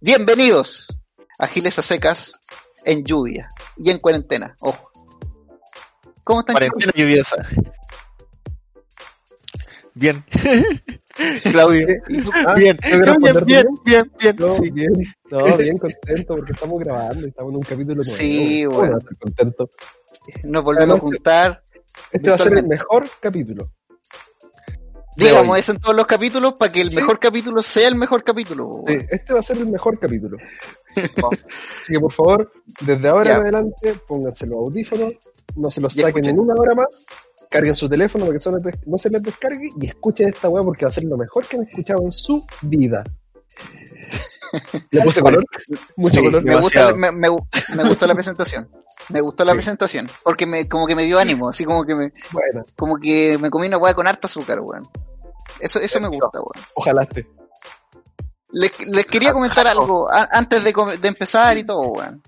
Bienvenidos a Giles a secas en lluvia y en cuarentena. Ojo. ¿Cómo están Cuarentena lluviosa. Bien. Claudio. Ah, bien. ¿logras bien, responder bien, bien, bien, No, sí. bien, no, bien contento porque estamos grabando, estamos en un capítulo nuevo. Sí, ¿Cómo bueno. contento? Nos volvemos a juntar. Este va a ser el mejor capítulo. Digamos hoy. eso en todos los capítulos para que el Sí. mejor capítulo sea el mejor capítulo. Sí, este va a ser el mejor capítulo. Así que por favor, desde ahora Ya. en adelante, pónganse los audífonos, no se los saquen escuchen. en una hora más, carguen su teléfono para que no se les descargue y escuchen esta weá porque va a ser lo mejor que han escuchado en su vida. Le puse color, mucho Sí. color. Me, gusta, me, me gu- me gustó la presentación. Me gustó la Sí. presentación. Porque me, como que me dio ánimo. Así como que me, Bueno, como que me comí una hueá con harta azúcar, weón. Eso, eso me gusta, weón. ojalá esté. Les, les quería comentar algo a- antes de, de empezar y todo, weón.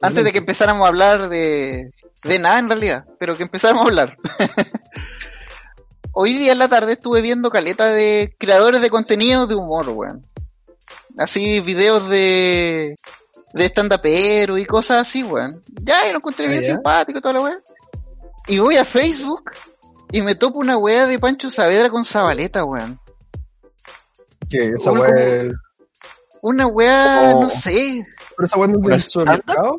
Antes de que empezáramos a hablar de, de nada en realidad, pero que empezáramos a hablar. Hoy día en la tarde estuve viendo caleta de creadores de contenido de humor, weón. Así, videos de, de stand-upero y cosas así, weón. Ya, y lo encontré Ah, bien ya. simpático y toda la weá. Y voy a Facebook y me topo una weá de Pancho Saavedra con Zabaleta, weón. Que esa weá como- Una weá, Como- no sé, Pero esa weá no es ¿Una del supermercado.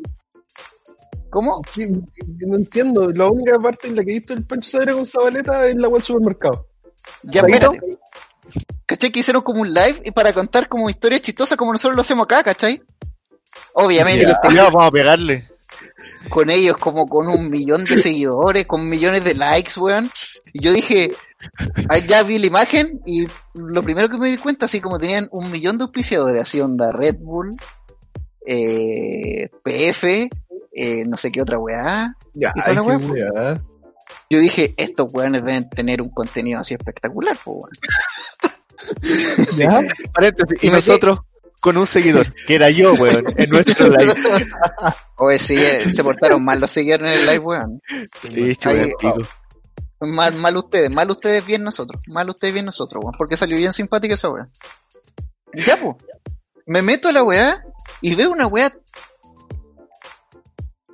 ¿cómo? ¿Qué- qué- No entiendo. La única parte en la que he visto el Pancho Sadera con Zabaleta es la web del supermercado. Ya, espérate. ¿Cachai? Que hicieron como un live y para contar como historias chistosas como nosotros lo hacemos acá, ¿cachai? Obviamente Ya, vamos a pegarle. con ellos como con un millón de seguidores, con millones de likes, weón. Y yo dije, ya vi la imagen y lo primero que me di cuenta, así como tenían un millón de auspiciadores, así onda Red Bull, eh, PF, eh, no sé qué otra weá. Ya, ¿Y toda la weá. Yo dije, estos weones deben tener un contenido así espectacular, pues weón. ¿Ya? Paréntesis. Y nosotros con un seguidor, que era yo, weón, en nuestro live. Oye, sí, eh, se portaron mal los seguidores en el live, weón. Sí, Ahí- pico. Mal, mal ustedes, mal ustedes, bien nosotros. Mal ustedes, bien nosotros, weón. Porque salió bien simpática esa weá. Ya, pues. Me meto a la weá y veo una weá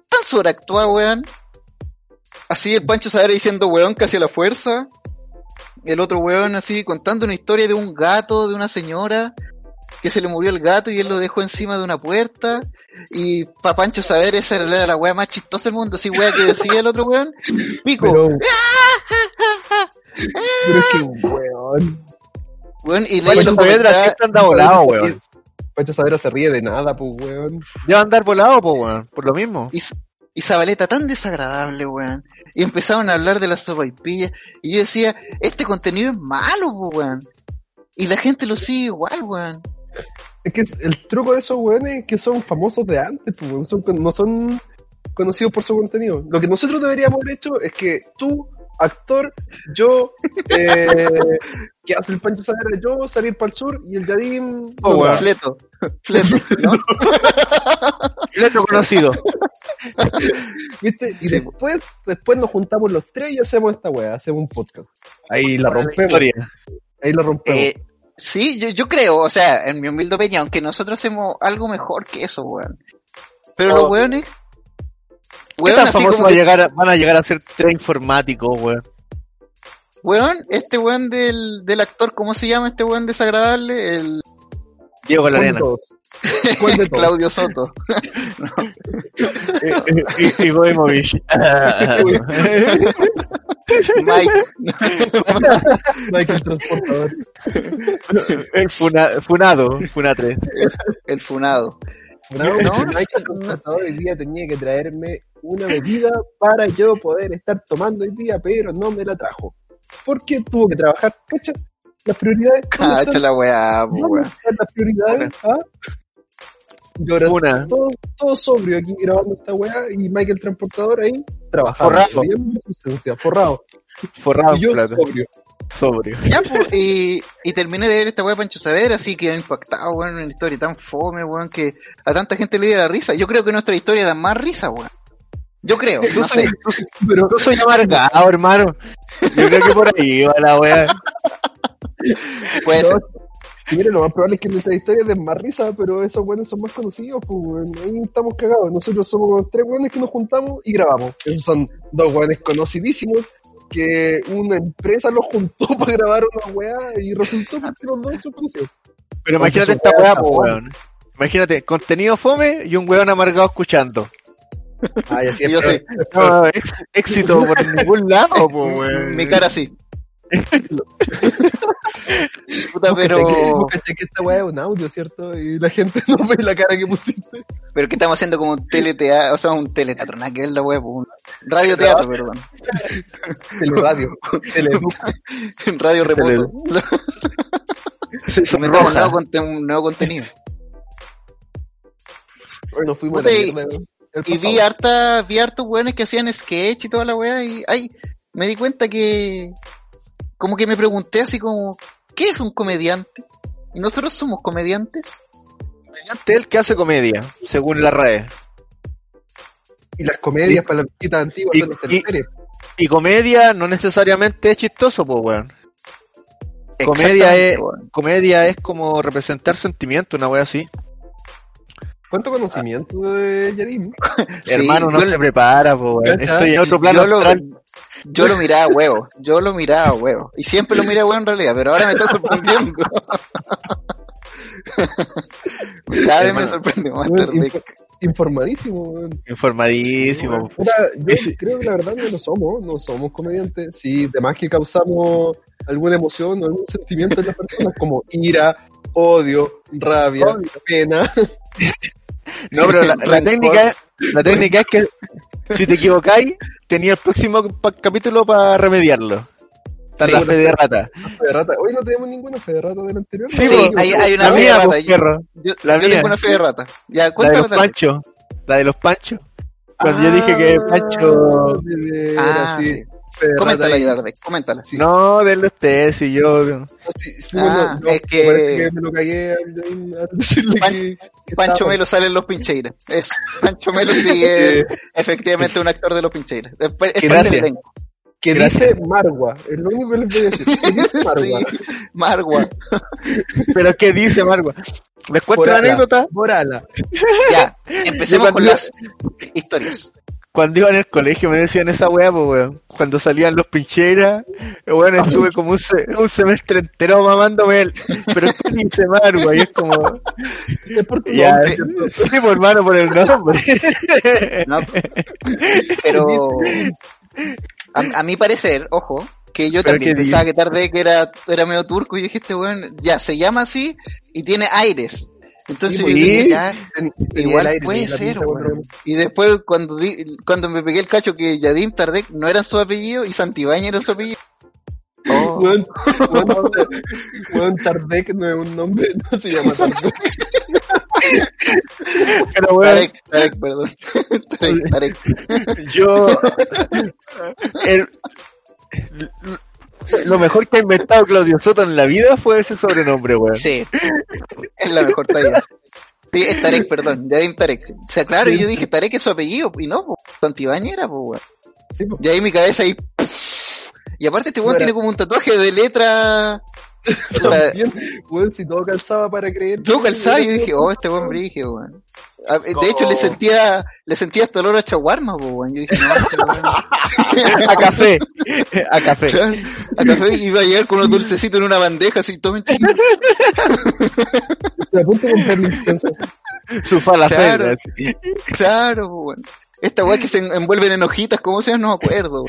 tan sobreactuada, weón. Así el Pancho Savera diciendo weón casi a la fuerza. El otro weón así contando una historia de un gato, de una señora, que se le murió el gato y él lo dejó encima de una puerta. Y pa' Pancho Saber esa era la weá más chistosa del mundo, así weá que decía el otro weón. Pico. Pero. Pero es que, weón. Weón, y Pancho Saavedra siempre anda volado, weón. Pancho Sadera se ríe de nada, pues, weón. Ya va a andar volado, po, weón, por lo mismo. Y, y Zabaleta tan desagradable, weón. Y empezaron a hablar de las sopaipillas. Y yo decía, este contenido es malo, weón. Y la gente lo sigue igual, weón. Es que el truco de esos weones es que son famosos de antes, pues, weón. Son no son conocidos por su contenido. Lo que nosotros deberíamos haber hecho es que tú, actor, yo, eh, que hace el Pancho Sadera, yo, salir para el sur y el Yadim. Oh, weón. Fleto. Fleto, ¿no? Fleto conocido. ¿Viste? Y Sí. después, después nos juntamos los tres y hacemos esta weá, hacemos un podcast. Ahí la rompemos. Historia. Ahí la rompemos. Eh, sí, yo, yo creo, o sea, en mi humilde opinión, que nosotros hacemos algo mejor que eso, weón. Pero Oh. los weones, ¿Qué weón, tan así famosos como va a que- llegar a- van a llegar a ser tres informáticos, weón? weón, este weón del, del actor, ¿cómo se llama este weón desagradable? El Diego ¿Cuál de Larena. todos? ¿Cuál de todos? Claudio Soto. y, y Goemovich. Mike. Michael Transportador. El funa, Funado, Funa 3. El funado. No, No, Michael Transportador hoy día tenía que traerme una bebida para yo poder estar tomando hoy día, pero no me la trajo. Porque tuvo que trabajar, ¿cacha? las prioridades. ¿Dónde Cacha están- la weá, po, ¿Dónde weón. están las prioridades? ¿Ah? Yo ahora Una. todo, todo sobrio aquí grabando esta weá y Michael Transportador ahí trabajando. Forrado. brillando en su ausencia, forrado. Forrado y en yo plata. sobrio. Sobrio. Ya, pues, y, y terminé de ver esta weá de Pancho Saavedra, así que ha impactado, weón, una historia tan fome, weón, que a tanta gente le dio la risa. Yo creo que nuestra historia da más risa, weón. Yo creo, no soy, sé. Pero tú soy amargado, hermano. Yo creo que por ahí va la wea. Puede no, ser. si mire, lo más probable es que nuestra historia den más risa, pero esos weones son más conocidos, pues weón. Ahí estamos cagados. Nosotros somos tres weones que nos juntamos y grabamos. Esos son dos weones conocidísimos que una empresa los juntó para grabar una weá y resultó que los dos son conocidos. Pero imagínate esta wea weá, weón. Imagínate, contenido fome y un weón amargado escuchando. Ay, así Y yo sí. No, ex- éxito por ningún lado, po, weón. Mi cara sí. Puta, pero. Caché que esta weá es un audio, ¿cierto? Y la gente no ve la cara que pusiste. Pero que estamos haciendo como un teleteatro, o sea, un teleteatro, nada que ver la web, un radioteatro, perdón. Teleradio. Teleduc. Radio remoto. Un nuevo, conte- un nuevo contenido. Bueno, fuimos y-. El Y vi harta, vi hartos weones que hacían sketch y toda la weá, y ay, me di cuenta que, como que me pregunté así como, ¿qué es un comediante? ¿Y nosotros somos comediantes? Comediante el que hace comedia, según la red. Y las comedias para las visitas antiguas y- son las y- teleseries. Y comedia no necesariamente es chistoso, po, weón. Comedia es- weón. Comedia es como representar sentimiento, una wea así. ¿Cuánto conocimiento de Yadim? Sí, Hermano, no se prepara, po, weón. Estoy en otro plano yo lo, yo lo miraba a huevo, yo lo miraba a huevo. Y siempre lo miré a huevo en realidad, pero ahora me está sorprendiendo. Cada vez me sorprende más tarde. informadísimo. Informadísimo. Puta, yo creo que la verdad no lo somos, no somos comediantes. Sí, además que causamos alguna emoción o algún sentimiento en las personas, como ira, odio, rabia, pena. No, pero la, la técnica es, la técnica es que si te equivocáis, tenía el próximo capítulo para remediarlo. Está la fe de rata. De rata. Hoy no tenemos ninguna fe de rata del anterior. Sí, Sí, hay, hay una la fe de mía, rata. pues, Yo, yo- la yo mía. tengo una fe de rata. Ya, La de los panchos. La de los panchos. Cuando yo dije que Pancho... Ah, de veras, Ah, sí. de rata Coméntala, ahí. Yarde, coméntala. Sí. No, denle usted, si yo... No, sí, Ah, no, es que- que me lo cagué al, decirle Pan- que, que Pancho estaba- Melo sale en Los Pincheiras. Eso. Pancho Melo sí es efectivamente un actor de Los Pincheiras. Después, es parte del elenco. Que Gracias. dice Margua, es lo único que les voy a decir. Que dice Margua. Sí, Margua. Pero ¿qué dice, Margo? ¿Les cuento ala. anécdota? Morala. Ya, empecemos con las historias. Cuando iba en el colegio me decían esa weá, pues weón. Cuando salían los pincheras, bueno, estuve como un, se- un semestre entero mamándome él. Pero ¿qué dice Margo? Y es como... Es por tu Ya, nombre. sí, por hermano, por el nombre. ¿no? Pero a, a mi parecer, ojo, que yo ¿Pero también pensaba que tarde que era, era medio turco y dije, este weón, ya, se llama así y tiene aires. Entonces Sí, yo pues. dije, ya, Ten- tenía igual aire, puede ser, weón. Y después cuando di- cuando me pegué el cacho que Yadim Tardek no era su apellido y Santibáñez era su apellido. Oh, Weón, Tardek no es un nombre, no se llama Tardek. Pero weón, Tarek, Tarek, perdón. Tarek, Tarek. yo... el- lo mejor que ha inventado Claudio Soto en la vida fue ese sobrenombre, weón. Sí, es la mejor talla. Sí, es Tarek, perdón, Yadim Tarek. O sea, claro, yo dije Tarek es su apellido, y no, pues, Santibáñez era, pues, weón. Sí. Y ahí mi cabeza ahí. Y aparte este weón tiene como un tatuaje de letra. Puta, También, weón, si todo calzaba para creer. Yo calzaba y dije, oh, este weón brige, weón. A- De hecho, le sentía, le sentía hasta olor a chaguarma, weón. Yo dije, no, este weón. A café. A café. A café iba a llegar con unos dulcecitos en una bandeja, así, tomen chiquito. Estoy a punto de comprarle incienso. Su falafel. Claro. Claro, weón. Esta weá que se en- envuelven en hojitas, ¿cómo se llama? No me acuerdo.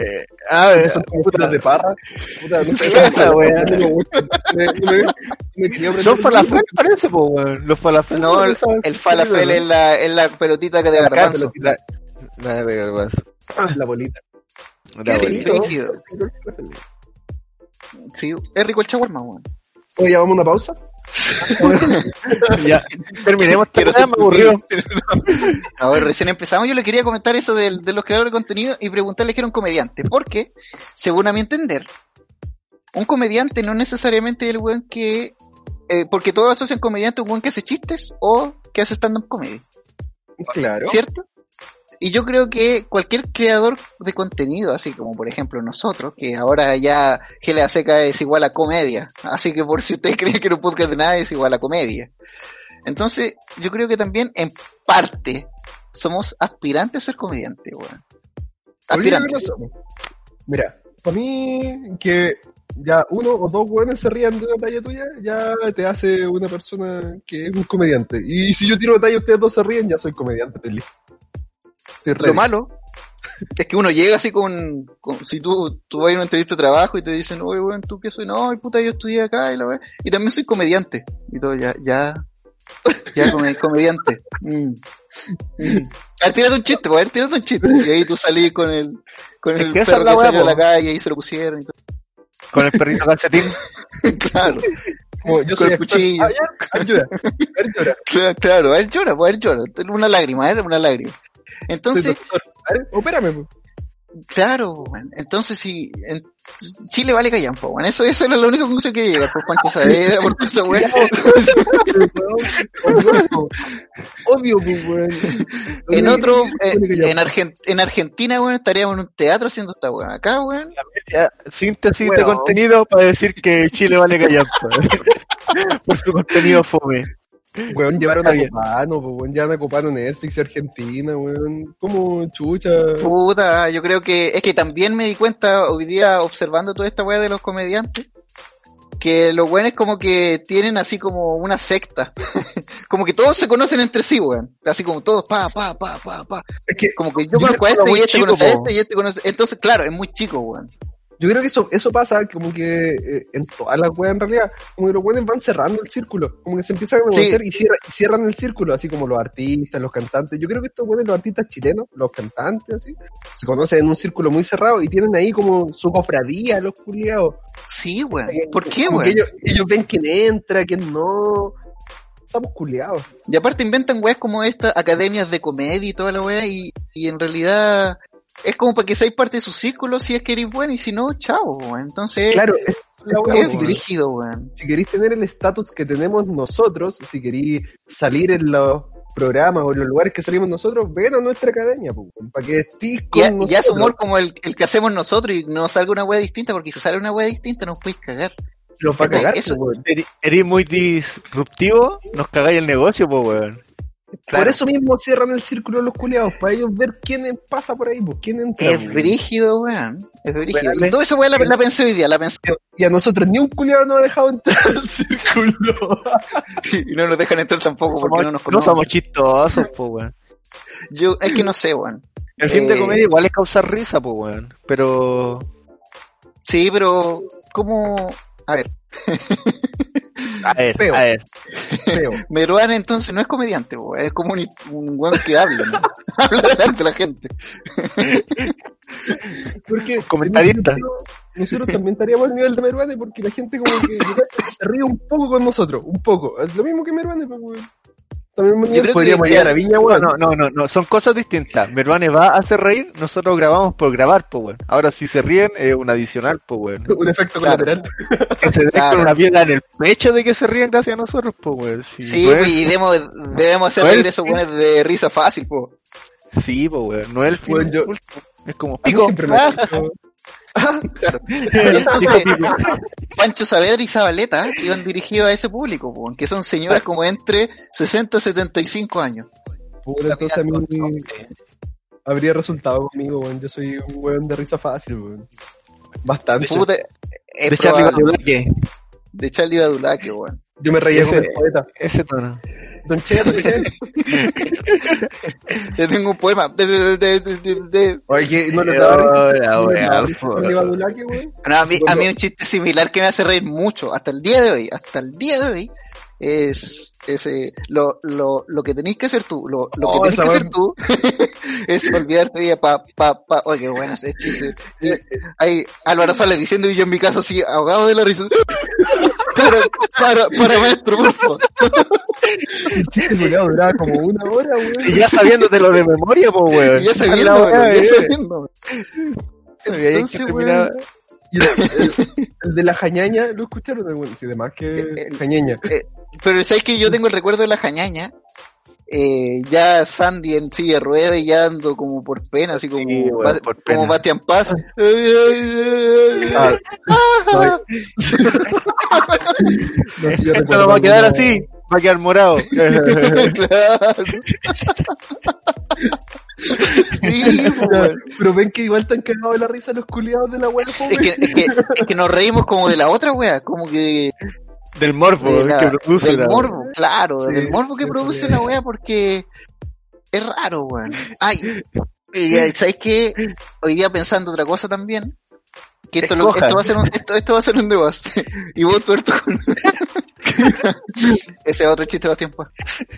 Eh, a ver, Esos como putas de parra. Puta, no sé. Son falafel, parece, po, weón. Los falafel. No, el, el falafel es la, es la pelotita que de garbanzo. La, la de garbanzo. La bolita. La Qué bolita. Sí, es rico el chaguarma, weón. Oye, ¿ya vamos a una pausa? ya, terminemos. Quiero ser me aburrió. A ver, recién empezamos, yo le quería comentar eso del- de, los creadores de contenido y preguntarle qué era un comediante. Porque, según a mi entender, un comediante no necesariamente es el weón que... eh, porque todos asocian comediante a un weón que hace chistes o que hace stand-up comedy, Claro. ¿cierto? Y yo creo que cualquier creador de contenido, así como por ejemplo nosotros, que ahora ya GLA Seca es igual a comedia, así que por si ustedes creen que un podcast de nada es igual a comedia. Entonces, yo creo que también en parte somos aspirantes a ser comediantes, weón. Oye, ¿qué Aspirantes. Mira, para mí, que ya uno o dos weones se rían de una talla tuya, ya te hace una persona que es un comediante. Y si yo tiro una talla y ustedes dos se ríen, ya soy comediante, estoy listo. Lo malo es que uno llega así con, con- si tú, tú vas a una entrevista de trabajo y te dicen, oye, weón, ¿tú qué soy? No, ay, puta, yo estudié acá y la weá. Y también soy comediante. Y todo, ya, ya, ya, come- comediante. Mm. Mm. A ver, tírate un chiste, pues, a ver, tírate un chiste. Y ahí tú salís con el, con el perro la que salió a po. la calle y se lo pusieron y todo. Con el perrito calcetín. Claro, Como yo Con soy el cuchillo. Ah, ya, a ver, llora. A ver, llora. claro, claro, a ver, llora, pues, a ver, llora. Una lágrima, a ver, una lágrima. Entonces, opérame, pues. Claro, weón. Entonces, si en Chile vale callampa, weón. Eso, eso era la única conclusión que llega por Pancho Saavedra, por weá. Obvio, pues, weón. En otro, en, ya. en, Argen- en Argentina, weón, estaríamos en un teatro haciendo esta weá. Acá, weón. Síntesis de Bueno. contenido para decir que Chile vale callampa. Por su contenido fome. Weón, llevaron a. Copano, weón, llevan a Copano Netflix Argentina, weón. Como chucha. Puta, yo creo que es que también me di cuenta hoy día observando toda esta weá de los comediantes. Que los weones como que tienen así como una secta. como que todos se conocen entre sí, weón. Así como todos, pa, pa, pa, pa, pa. Es que Como que yo Yo conozco a este y este chico, conoce a este y este conoce. Entonces, claro, es muy chico, weón. Yo creo que eso, eso pasa como que eh, en todas las weas en realidad, como que los weones van cerrando el círculo, como que se empiezan a conocer y, cierra- y cierran el círculo, así como los artistas, los cantantes. Yo creo que estos weones, los artistas chilenos, los cantantes, así, se conocen en un círculo muy cerrado y tienen ahí como su cofradía, los culiados. Sí, weón. ¿Por qué, weón? ellos, ellos ven quién entra, quién no. Estamos culiados. Y aparte inventan weas como estas academias de comedia y toda la wea y, y en realidad es como para que seáis parte de su círculo si es que eres bueno y si no, chao, weón. Entonces Claro, es, es rígido, weón. si queréis tener el estatus que tenemos nosotros, si queréis salir en los programas o en los lugares que salimos nosotros, ven a nuestra academia, para que estés con Y, a- nosotros. y haz humor como el, el que hacemos nosotros y no salga una wea distinta porque si sale una wea distinta nos podéis cagar. Los va a cagar, Eso- weón. Eri- Eres muy disruptivo, nos cagáis el negocio, pues, weón. Por eso mismo cierran el círculo de los culiados, para ellos ver quién pasa por ahí, pues, quién entra. Es brígido, weón. Es brígido. Bueno, y toda esa wea la, la pensé hoy día, la pensé. Y a nosotros ni un culiado nos ha dejado entrar al círculo. Y no nos dejan entrar tampoco porque no nos no conocen. somos chistosos, pues, weón. Yo, es que no sé, weón. El fin de Eh, comedia igual es causar risa, pues, weón. Pero. Sí, pero, ¿cómo? A ver, A ver, Feo. a ver. Feo. Meruán entonces no es comediante. Es como un, un weón que habla, ¿no? habla delante de la gente. Porque Comentarista. Nosotros también estaríamos al nivel de Meruane porque la gente como que se ríe un poco con nosotros, un poco. Es lo mismo que Meruane, pues, weón. También creo que podríamos llegar a Viña, No, weón. no, no, no, no, son cosas distintas. Meruane va a hacer reír, nosotros grabamos por grabar, pues, weón. Ahora, si se ríen, es un adicional, pues, weón. Un efecto Claro. colateral. Que se Claro. con una piedra en el pecho de que se ríen gracias a nosotros, pues, weón. Sí, y debemos, debemos hacer reír esos weones de risa fácil, po. Sí, pues, weón. No es el fin. Weón, yo- Es como A mí pico. siempre me Ah, Claro. pico, Entonces, pico. Pancho Saavedra y Zabaleta iban dirigidos a ese público, po, que son señoras como entre 60 y 75 años. Puta, entonces a mí habría resultado conmigo, weón. Yo soy un weón de risa fácil, weón. Bastante. Puta, es De Charlie. Badulaque, de Charlie Badulaque, weón. Yo me reía con el poeta. ese tono. Don Che, Don Che. Yo tengo un poema. De, de, de, de- de- Oye, no Ahora, risa. No a, mí, a mí un chiste similar que me hace reír mucho, hasta el día de hoy, hasta el día de hoy, es, es eh, lo, lo, lo que tenéis que hacer tú, lo, lo Oh, que tenéis que hacer tú es olvidarte de pa, pa, pa, oye, qué bueno ese chiste. Eh, Ahí, Álvaro sale diciendo y yo en mi casa así, ahogado de la risa. Para, para, para maestro, por favor. El chiste culiao duraba como una hora, weón. Y ya sabiéndotelo de memoria, pues, weón. Y ya sabiendo, ya eh. sabiendo. Entonces, weón, Y el, el- el de la jañaña, ¿lo escucharon? Sí, de más que Eh, eh, jañeña. Pero sabes que yo tengo el recuerdo de la jañaña. Eh, ya Sandy en silla de ruedas y ya ando como por pena, así como, Sí, como. Bastian Paz. Ah, no, Esto no va a quedar así, va a quedar morado. claro. sí. Pero ven que igual están cagados de la risa los culiados de la wea es, que, es, que, es que nos reímos como de la otra wea, como que Del morbo de la- que produce del la- morbo, claro, Sí, del morbo que sí, produce sí. la wea porque es raro, weón. Ay, y, ¿sabes qué? Hoy día pensando otra cosa también, que esto, lo- esto va a ser un, esto, esto va a ser un debate. y vos tuerto con... Ese es otro chiste más tiempo.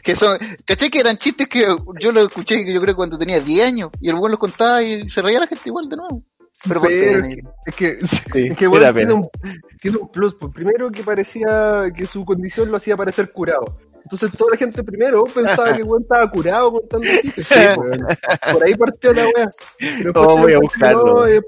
Que son, ¿cachai que eran chistes que yo lo escuché yo creo cuando tenía 10 años y el weón los contaba y se reía la gente igual de nuevo. Pero por Pero pena. Es que, Sí, es que bueno, tiene un, tiene un plus. Pues primero que parecía que su condición lo hacía parecer curado. Entonces toda la gente primero pensaba que el weón estaba curado contando chistes. Sí, weón. Por ahí partió la wea. Pero Oh, voy a buscarlo. no, eh,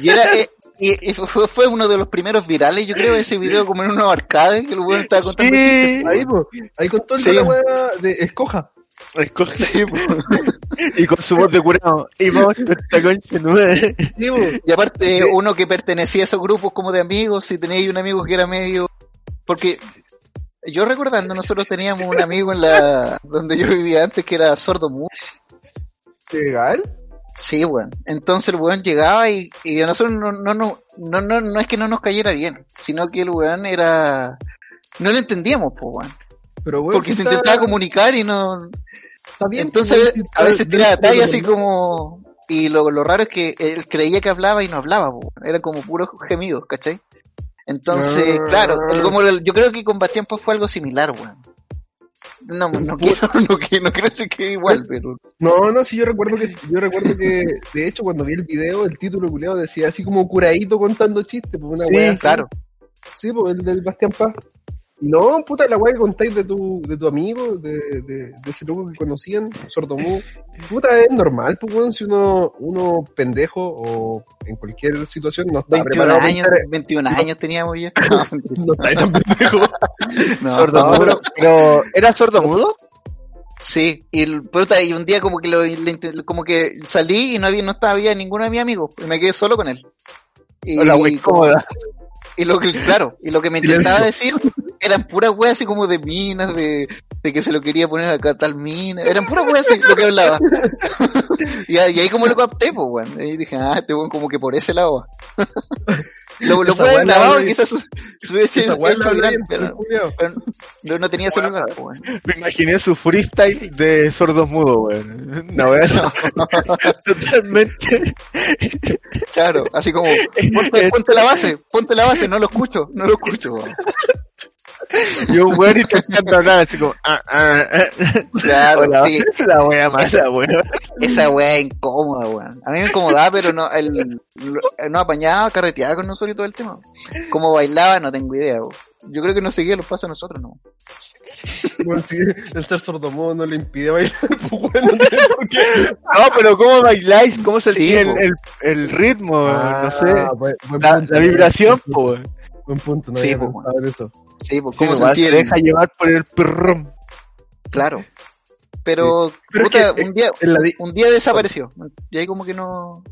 Y era, eh, y, y fue, fue uno de los primeros virales, yo creo, ese video como en unos arcades que el weón estaba contando Sí, ahí, pues, ahí contó el Sí. de la wea de escoja. escoge- Sí, po. y con su voz de curado. Y vos, esta concha no es. Y aparte, uno que pertenecía a esos grupos como de amigos, si teníais un amigo que era medio... Porque yo recordando, nosotros teníamos un amigo en la... donde yo vivía antes que era sordo mudo. Legal. Sí, weón. Entonces el weón llegaba y, y a nosotros no, no, no, no, no, no es que no nos cayera bien, sino que el weón era... No lo entendíamos, pues, weón. Pero weón, Porque si se está- intentaba comunicar y no... bien, Entonces pues, a veces de talla así como... Y lo, lo raro es que él creía que hablaba y no hablaba, po. eran como puros gemidos, ¿cachai? Entonces, Ah. claro, el- como el- yo creo que con Bastián pues fue algo similar, weón. No, no quiero, no, quiero- no quiero decir que igual, pero... No, no, sí, yo recuerdo que, yo recuerdo que, de hecho, cuando vi el video, el título culiado decía así como curadito contando chistes, pues una Sí, wea así. claro. Sí, pues el del Bastián Paz. No, puta, la wea que contáis de tu, de tu amigo, de, de, de ese loco que conocían, sordomudo. Puta, es normal, pues weón, si uno, uno pendejo o en cualquier situación no está 21 preparado para años, estar- 21 años teníamos ya. No, no está tan pendejo. No, sordo no, pero- ¿era sordo mudo? Sí, y, puta, y un día como que lo, como que salí y no había, no estaba había ninguno de mis amigos, y me quedé solo con él. Y, Hola, wey, cómoda. y lo que, claro, y lo que me intentaba decir eran puras weas así como de minas, de, de que se lo quería poner acá tal mina, eran puras weas así lo que hablaba. y, ahí- y ahí como lo capté, pues weón, y dije, ah, este weón como que por ese lado. lo lo y y- quizás hubiese hecho hablé, pero, no, tenía celular, pues, weón. Me imaginé su freestyle de sordos mudos, weón. No, weón. Totalmente. Claro, así como, ponte, ponte la base, ponte la base, no lo escucho, no lo escucho. weón. Y un weón intentando hablar así como, ah, ah, ah. Claro, Hola, sí, la wea masa, weón. esa weá es incómoda, weón. A mí me incomodaba, pero no, el, no apañaba, carreteaba con nosotros y todo el tema. Cómo bailaba, no tengo idea, weón. Yo creo que no seguía los pasos a nosotros, no. Bueno, sí, el ser sordomudo no le impide bailar, pues weón, no tiene por qué. No, pero ¿cómo bailáis? ¿Cómo sentís Sí, el, po. el, el ritmo? no sé. Ah, buen- buen La, punto, la buen vibración, po, weón. Buen punto, no Sí, había pues, en eso. Sí, pues, Sí, cómo sentí se deja llevar por el perrón. Claro. Pero, Pero es puta, que, un día, En la, di- un día desapareció. Y ahí como que no,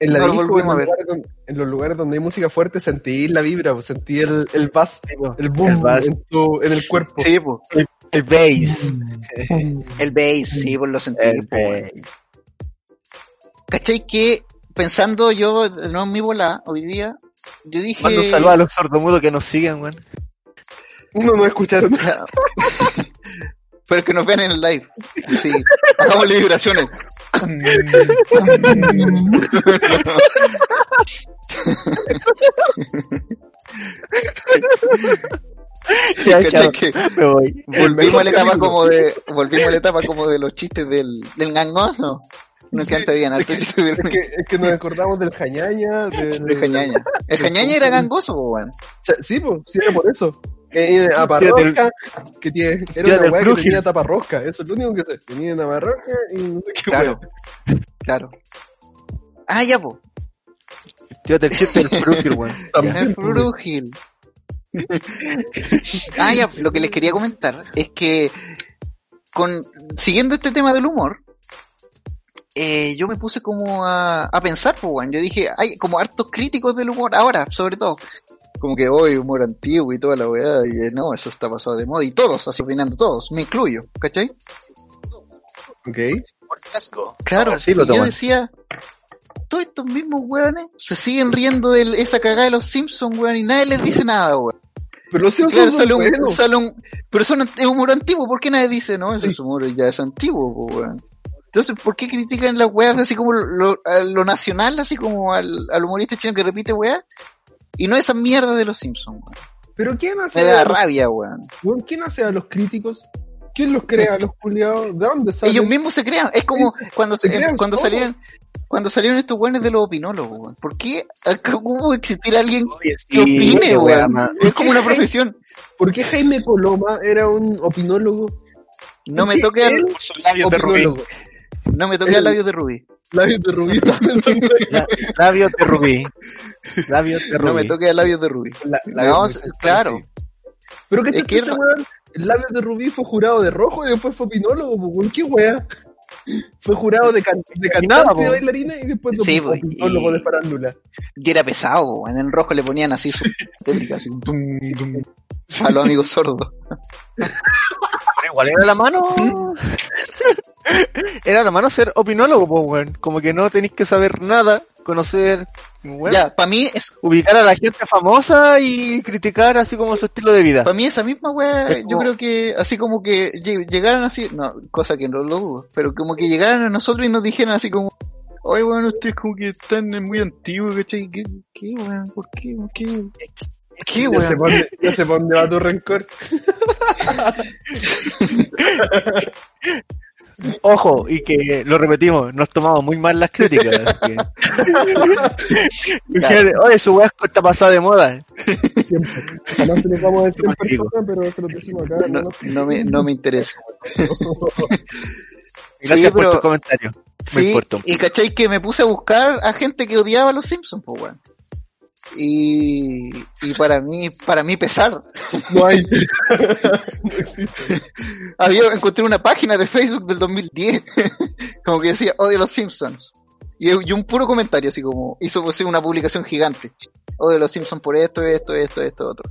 en la no lo disco, en los, a ver. lugares donde, en los lugares donde hay música fuerte, sentí la vibra, pues, sentí el, el bass, el boom El bass. en, tu, en el cuerpo. sí, pues, El bass. el bass, sí, pues lo sentí, El pues. ¿Cachai que, pensando yo, no en mi bola, hoy día, yo dije... Mando un saludo a los sordomudos que nos siguen, weón. No, no escucharon. Pero que nos vean en el live. Sí, hagámosle vibraciones. Ya, ¿Cachai? chao, Que me voy. volvimos a la etapa como de, volvimos a la etapa como de los chistes del, del gangoso. No que Sí, hartos chistes del, Es que, es que nos acordamos del jañaña, del... jañaña. El jañaña era gangoso, weón. Sí, pues, sí era por eso. Que tiene, era Tírate una el weá que tenía taparrosca, eso es lo único que sé. Tenía una parrosca y no sé qué Claro, claro. Ah, ya, po. Tírate el chiste del Frugil, weón. El Frugil. ah, ya, lo que les quería comentar es que con siguiendo este tema del humor, eh, yo me puse como a, a pensar, pues, weón. Yo dije, hay como hartos críticos del humor ahora, sobre todo. Como que hoy humor antiguo y toda la weá, y eh, no, eso está pasado de moda, y todos, así opinando todos, me incluyo, ¿cachai? Ok. Claro, sí lo y yo decía, todos estos mismos weones se siguen riendo de esa cagada de los Simpsons, weón, y nadie les dice nada, weón. Pero los Simpsons Claro, son sale un, sale un- pero son es humor antiguo, ¿por qué nadie dice, no, ese Sí. es humor ya es antiguo, weón? Entonces, ¿por qué critican las weas así como lo, a lo nacional, así como al, al humorista chino que repite weas? Y no esa mierda de los Simpsons, weón. Pero ¿quién hace, Me da a los, rabia, weón. ¿quién hace a los críticos? ¿Quién los crea a los culiados? ¿De dónde salen? Ellos mismos se crean, es como cuando, se cuando salieron, cuando salieron estos weones de los opinólogos, weón. ¿Por qué acá hubo existir alguien Oye, que opine, weón? Es como una profesión. ¿Por qué Jaime Coloma era un opinólogo? No me ¿Por qué toque al, labios de rubí. no me toque al labios de Rubí. Labios de Rubí, estaba pensando en La- Labios de rubí. Labios de No me rubí. toque al labios de Rubí. la- No, labios de- claro. Pero que Es que ese es- weón, el labios de Rubí fue jurado de rojo y después fue opinólogo, po, weón. ¿Qué weá? Fue jurado de, can de cantante nada, de bailarina y después de Sí, opinólogo y- de farándula. Y era pesado, weón. En el rojo le ponían así su técnica, así, tum, tum, a los amigos sordos. Pero igual era la mano. era la mano ser opinólogo, pues, weón. Como que no tenéis que saber nada, conocer, weón, Ya, para mí es, ubicar a la gente famosa y criticar así como su estilo de vida. para mí esa misma Es yo como- creo que así como que lle- llegaran así, no, cosa que no lo dudo, pero como que llegaran a nosotros y nos dijeran así como, oye weón, ustedes como que están muy antiguos, ¿cachai? ¿Qué, qué weón? ¿Por qué? ¿Por qué? ¿Qué Ya weón? ya sé pa' dónde va tu rencor. Ojo, y que lo repetimos, nos tomamos muy mal las críticas. que- Imagínate, Oye, su weá está pasada de moda. Siempre. Jamás se lo vamos a decir en persona, pero se lo decimos acá. No, ¿no? no me, no me interesa. Gracias Sí, por pero- tu comentario. Me Sí, importa. y cachai que me puse a buscar a gente que odiaba a los Simpsons, pues weón. Y, y para mí, para mí pesar, No hay. no existe. había encontré una página de Facebook del 2010, como que decía odio los Simpsons. Y, y un puro comentario, así como, hizo así, una publicación gigante. Odio los Simpsons por esto, esto, esto, esto, otro.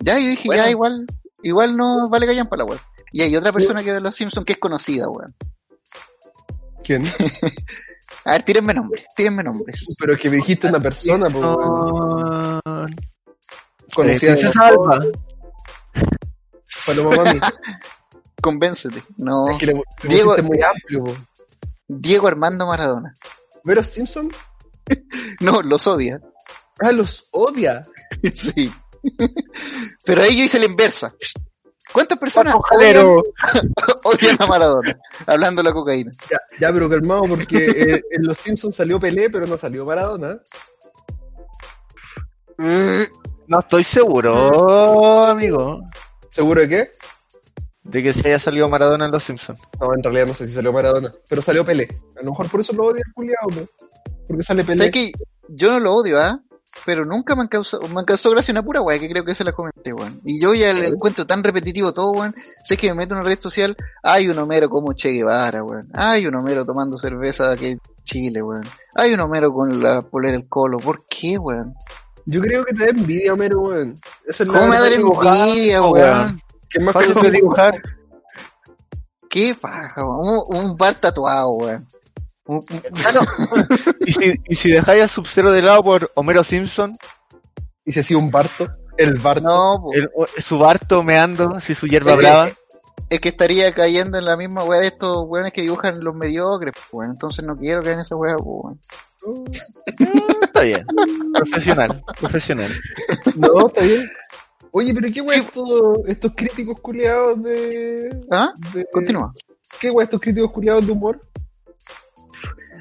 Ya, yo dije, Bueno. ya, igual, igual no vale callan para la web. Y hay otra persona que ve los Simpsons que es conocida, weón. ¿Quién? A ver, tírenme nombres, tírenme nombres. Pero es que me dijiste una persona, po, weón. Son- conocida Eh, de Princesa Alba. Paloma Mami. Convéncete. No. Es que le, le Diego- muy amplio, po. Diego Armando Maradona. ¿Veros Simpson? No, los odia. Ah, los odia. Sí. Pero ahí yo hice la inversa. ¿Cuántas personas odian, Jalero. odian a Maradona? Hablando de la cocaína. Ya, ya pero calmado, porque eh, en Los Simpsons salió Pelé, pero no salió Maradona. No estoy seguro, amigo, ¿Seguro de qué? de que se haya salido Maradona en Los Simpsons. No, en realidad no sé si salió Maradona, pero salió Pelé. A lo mejor por eso lo odia el culiao, ¿no? Porque sale Pelé. ¿Sabes que Yo no lo odio, ¿ah? Pero nunca me han causado, me han causado gracia una pura weá, que creo que se la comenté, weón. Y yo ya le encuentro tan repetitivo todo, weón. Sé que me meto en una red social, hay un Homero como Che Guevara, weón. Hay un Homero tomando cerveza que es Chile, weón. Hay un Homero con la polera el colo. ¿Por qué, weón? Yo creo que te da envidia, Homero, weón. Esa es ¿Cómo me va a dar verdad. dibujado, envidia, weón. Que es más de conocido- dibujar. Qué paja, weón. Un, un bar tatuado, weón. Claro. ¿Y si, y si dejáis a Sub-Zero de lado por Homero Simpson, Y si hacía un Barto. El Barto. no, el- su Barto meando, así su hierba Sí, brava. es, es que estaría cayendo en la misma weá de estos weones que dibujan los mediocres, pues. Entonces no quiero caer en esa weá, pues. Está bien. Profesional, profesional. No, está bien. Oye, pero qué weá estos, estos críticos culiados de, ¿Ah? de- Continúa. ¿Qué weá estos críticos culiados de humor?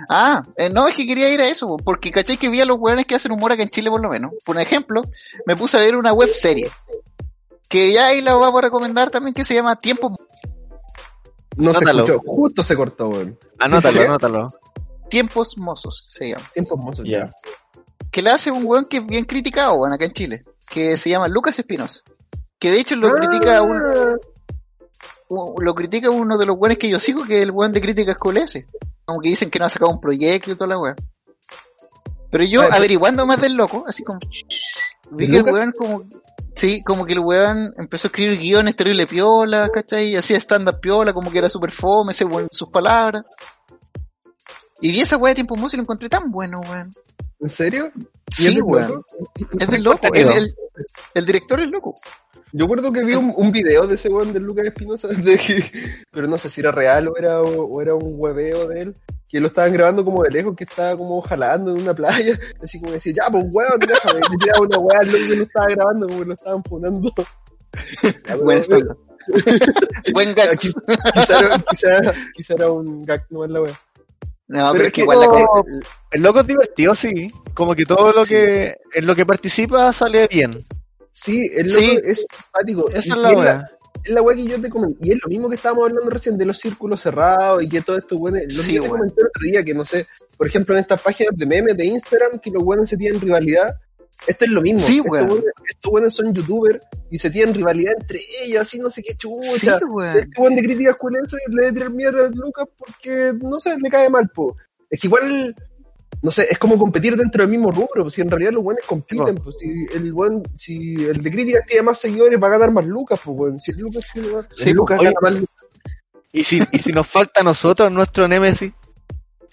Ah, eh, no, es que quería ir a eso, po, porque caché que vi a los weones que hacen humor acá en Chile por lo menos. Por ejemplo, me puse a ver una web serie. Que ya ahí la vamos a recomendar también que se llama Tiempo No se escuchó, justo se cortó, weón. Anótalo, anótalo. Tiempos Mozos, se llama. Tiempos mozos, Ya. Que la hace un weón que es bien criticado, weón, acá en Chile. Que se llama Lucas Espinosa. Que de hecho lo critica un, Ah, lo critica uno de los weones que yo sigo, que es el weón de crítica School S. Como que dicen que no ha sacado un proyecto y toda la weá. Pero yo, Ah, averiguando más del loco, así como. Vi que el weón como. Sí, como que el weón empezó a escribir guiones terrible piola, ¿cachai? Y hacía stand-up piola, como que era super fome, ese weón, sus palabras. Y vi esa weá de tiempo música y lo encontré tan bueno, weón. ¿En serio? ¿Y es Sí, weón. Es del loco. El- el director es loco. Yo recuerdo que vi un, un video de ese weón de Lucas Espinosa, de que- pero no sé si era real o era, o era un hueveo de él, que lo estaban grabando como de lejos, que estaba como jalando en una playa, así como decía, ya, pues weón, déjame, y le tiraba una weá al loco que lo estaba grabando, como lo estaban ponando. Buen stand Buen gag. Quizá, quizá era- quizá- era un gag, no es la weá. No, pero, Pero es que igual la no- co- El loco es divertido, sí. Como que todo lo que, en lo que participa sale bien. Sí, el Sí. loco es simpático. Esa es la wea. Es la weá que yo te comenté. Y es lo mismo que estábamos hablando recién de los círculos cerrados y que todo esto, bueno, lo Sí, que yo te weón. comenté el otro día, que no sé, por ejemplo, en estas páginas de memes de Instagram, que los buenos se tienen rivalidad. Esto es lo mismo. Sí, estos, weón. buenos, estos buenos son youtubers y se tienen rivalidad entre ellos, así no sé qué Sí, chucha. weón. Este weón de críticas culense le debe tirar mierda a Lucas porque, no sé, le cae mal, po. Es que igual, no sé, es como competir dentro del mismo rubro, pues, si en realidad los buenos compiten, No. pues si el buen, si el de críticas tiene más seguidores va a ganar más Lucas, pues weón. Si el Lucas tiene más, Sí, el Lucas oye, gana más Lucas. Y si, y si nos falta a nosotros, nuestro Némesis,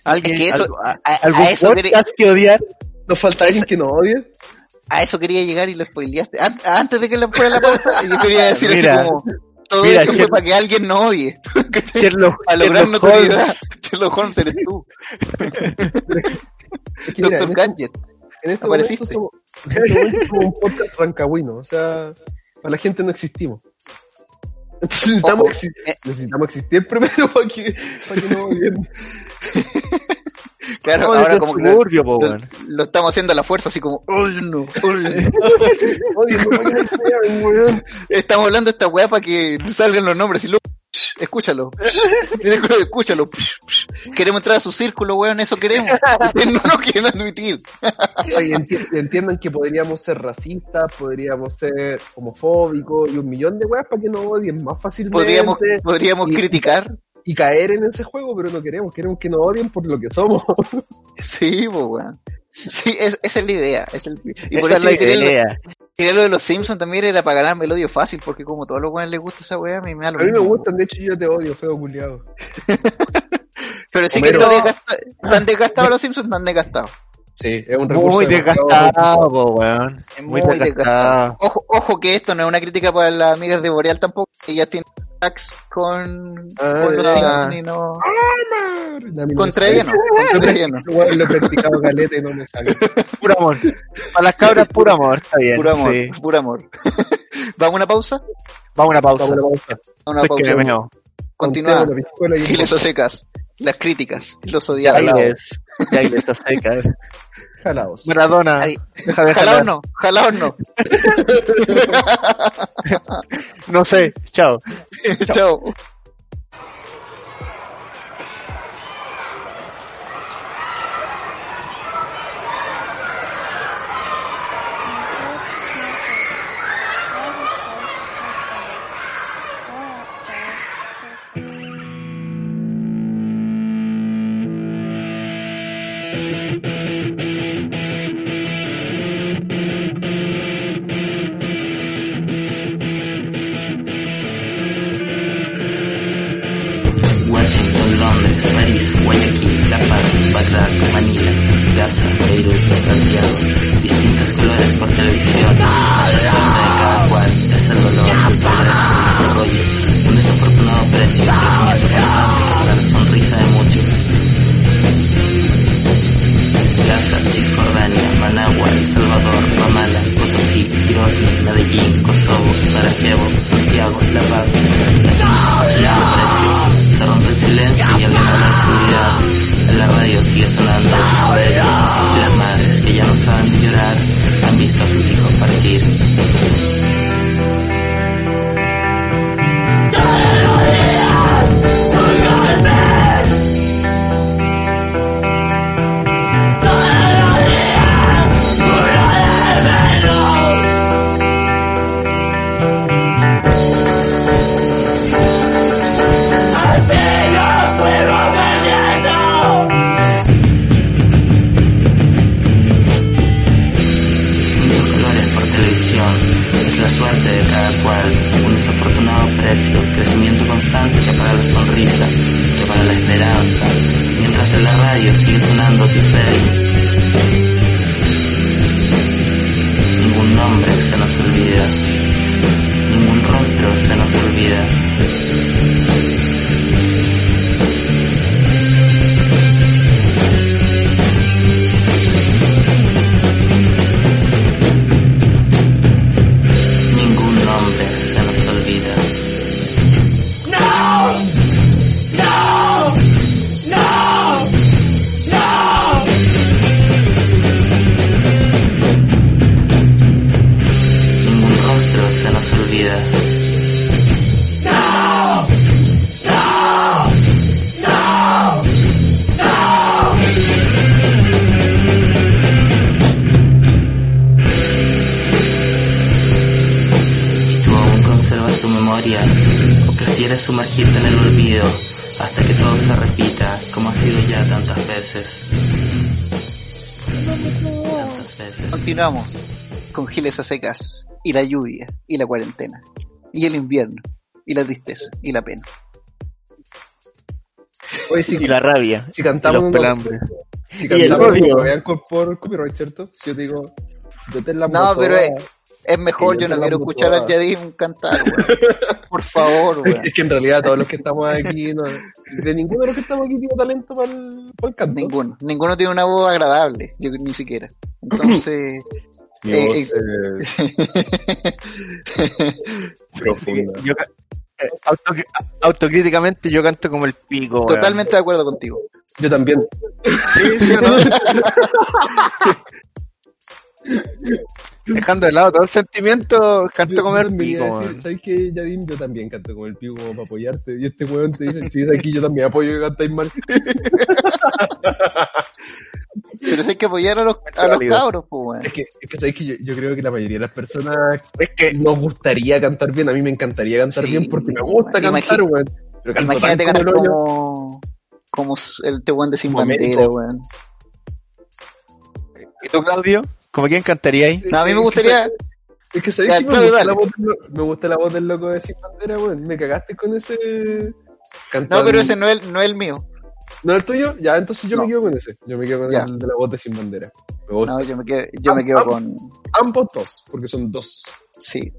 alguien, Es que eso- algo- a- A, algún a eso quería, que odiar, Nos falta alguien que nos odie. a eso quería llegar y lo spoileaste. An- Antes de que le fuera la pausa, yo quería decir Mira. así como, todo Mira, esto fue para que alguien no odie. Sherlock, a lograr Sherlock notoriedad. Holmes. Sherlock Holmes eres tú. Es que mira, Doctor en este, Gadget. en este momento apareciste. somos, en este momento somos un podcast rancagüino, o sea, para la gente no existimos. Necesitamos, Ojo, exi- eh. necesitamos existir primero para que, para que nos odien. Claro, No, ahora como que lo, lo- lo estamos haciendo a la fuerza, así como, "Uy, no, uy, no". Estamos hablando de esta weá para que salgan los nombres y luego, escúchalo, escúchalo. Queremos entrar a su círculo, weón, eso queremos. No nos quieren admitir. Oye, enti- entiendan que podríamos ser racistas, podríamos ser homofóbicos y un millón de weas para que nos odien más fácilmente Podríamos, podríamos Y- criticar. Y caer en ese juego, pero no queremos, queremos que nos odien por lo que somos. Sí, pues, weón. Sí, es- esa es la idea. es el- y por Esa es eso la quería, lo, idea. quería lo de los Simpsons también era para ganarme el odio fácil, porque como a todos los weones les gusta esa weá, a mí me da lo A mí me gustan, de hecho yo te odio, feo culiado. Pero sí Homero. que está desgasta- tan desgastados los Simpsons, tan desgastados. Sí, es un recurso Muy desgastado, weón. Es Muy muy desgastado. Ojo, ojo que esto no es una crítica para las amigas de Boreal tampoco. Ellas tienen tags con, Ah, con los. Simpsons y no. Contra ella no. Contra ella no. Lo he practicado caleta y no me sale. Puro amor. Para las cabras, puro amor. Está bien. Puro amor, sí. puro amor. ¿Vamos a una pausa? Vamos a una pausa. Vamos a la pausa. A una pausa. Continúa. Giles o secas. Las críticas. Los odiados. Yailes. Yailes está seca. jalados. Maradona. Ay, Deja de Jalaos jalar. no, jalaos no. No sé. Chao. Chao. Gaza, Beirut, Santiago. Distintos colores por televisión. La suerte de cada cual es el dolor del progreso y desarrollo. Un desafortunado precio de crecimiento constante para la sonrisa de muchos. Gaza, Cisjordania, Managua, El Salvador, Ramala, Potosí, Grozny, Medellín, Kosovo. Sarajevo, Santiago, La Paz. Nacimos a partir de precio. Se rompe el silencio y alguien habla de seguridad. La radio sigue sonando las madres que ya no saben llorar han visto a sus hijos partir. A secas, y la lluvia, y la cuarentena, y el invierno, y la tristeza, y la pena. Oye, si, Y la rabia. si Y cantamos los uno- pelambres. si y el cantamos vean por, por copyright, ¿cierto? Si yo te digo, yo te la No, pero es, es mejor, yo yo no quiero escuchar ah. Yadim cantar, weón. Por favor, weón. Es que en realidad todos los que estamos aquí, no, de ninguno de los que estamos aquí tiene talento para el, para el canto. Ninguno. Ninguno tiene una voz agradable, yo ni siquiera. Entonces, Mi Eh, voz eh, profunda. Yo, eh, auto- autocríticamente yo canto como el pico, weón. totalmente de acuerdo contigo. Yo también. Sí, sí, ¿o no? Dejando de lado todo el sentimiento, canto como el pico, weón. ¿Sabes qué, Yadim? Yo también canto como el pico para apoyarte. Y este weón te dice, si es aquí, yo también apoyo que cantáis mal. Pero hay que apoyar a los, a los cabros, pues, weón. Es que, es que sabéis que yo, yo creo que la mayoría de las personas Es que nos gustaría cantar bien. A mí me encantaría cantar Sí, bien porque me gusta cantar, weón. Pero canto Imagínate cantar como como, como el Tehuán de Sin. Bandera, weón. ¿Y tú, Claudio? ¿Como quién cantaría ahí? No, a mí me Es que gustaría, Es que sabéis Ya, que me gusta, dale. la voz del, me gusta la voz del loco de Sin Bandera, weón. Me cagaste con ese. Cantando. no, pero ese no es, no es el mío. ¿No es el tuyo? Ya, entonces yo No. me quedo con ese. Yo me quedo con Ya. el de la voz de Sin Bandera. Me gusta. No, yo me quedo, yo me quedo con, Ambos dos, porque son dos. sí.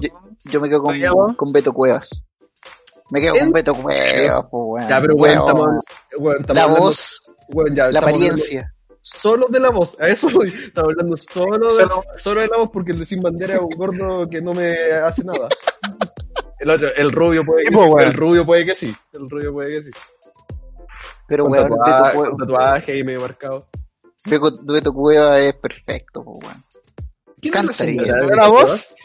Yo, yo me quedo con, con Beto Cuevas. Me quedo con. Beto Cuevas, pues, weón. Ya, pero weón, Weón. estamos, weón, estamos La hablando- voz, weón, ya, la apariencia. Solo de la voz, a eso. Estamos hablando solo de, Solo- solo de la voz porque el de Sin Bandera es un gordo que no me hace nada. El otro, el rubio puede que Sí, pues. El rubio puede que sí. El rubio puede que sí. Pero, Con, weón, tatua- Beto, con tatuaje y medio marcado. Beto, Cuevas es perfecto, pues, weón. ¿Quién Canta es la señora bien. de ¿La Beto voz?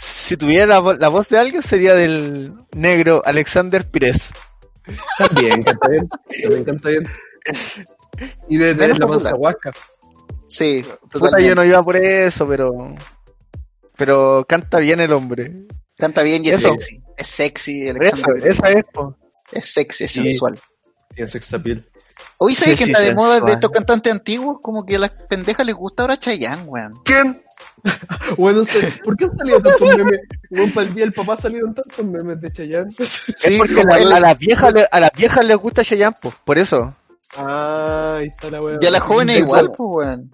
Si tuviera la voz de alguien sería del negro Alexander Pires. También canta bien. También canta bien. Y de, de la popular. panza huasca. Sí, Puta, yo no iba por eso, pero pero canta bien el hombre. Canta bien y es Eso. sexy. Es sexy, Alexander. Pires. esa es, po. Es sexy, es Sí. sensual. Tiene sex appeal. Hoy ¿sabes Sí, que sí, está de moda de estos cantantes antiguos? Como que a las pendejas les gusta ahora Chayanne, weón. ¿Quién? bueno, sé, ¿por qué han salido tantos memes? Para el día del papá salieron tantos memes de Chayanne. es porque a, las viejas le- a las viejas les gusta Cheyenne, po, por eso. Ah, ahí está la weá. Y a las jóvenes Del igual, pues, weón.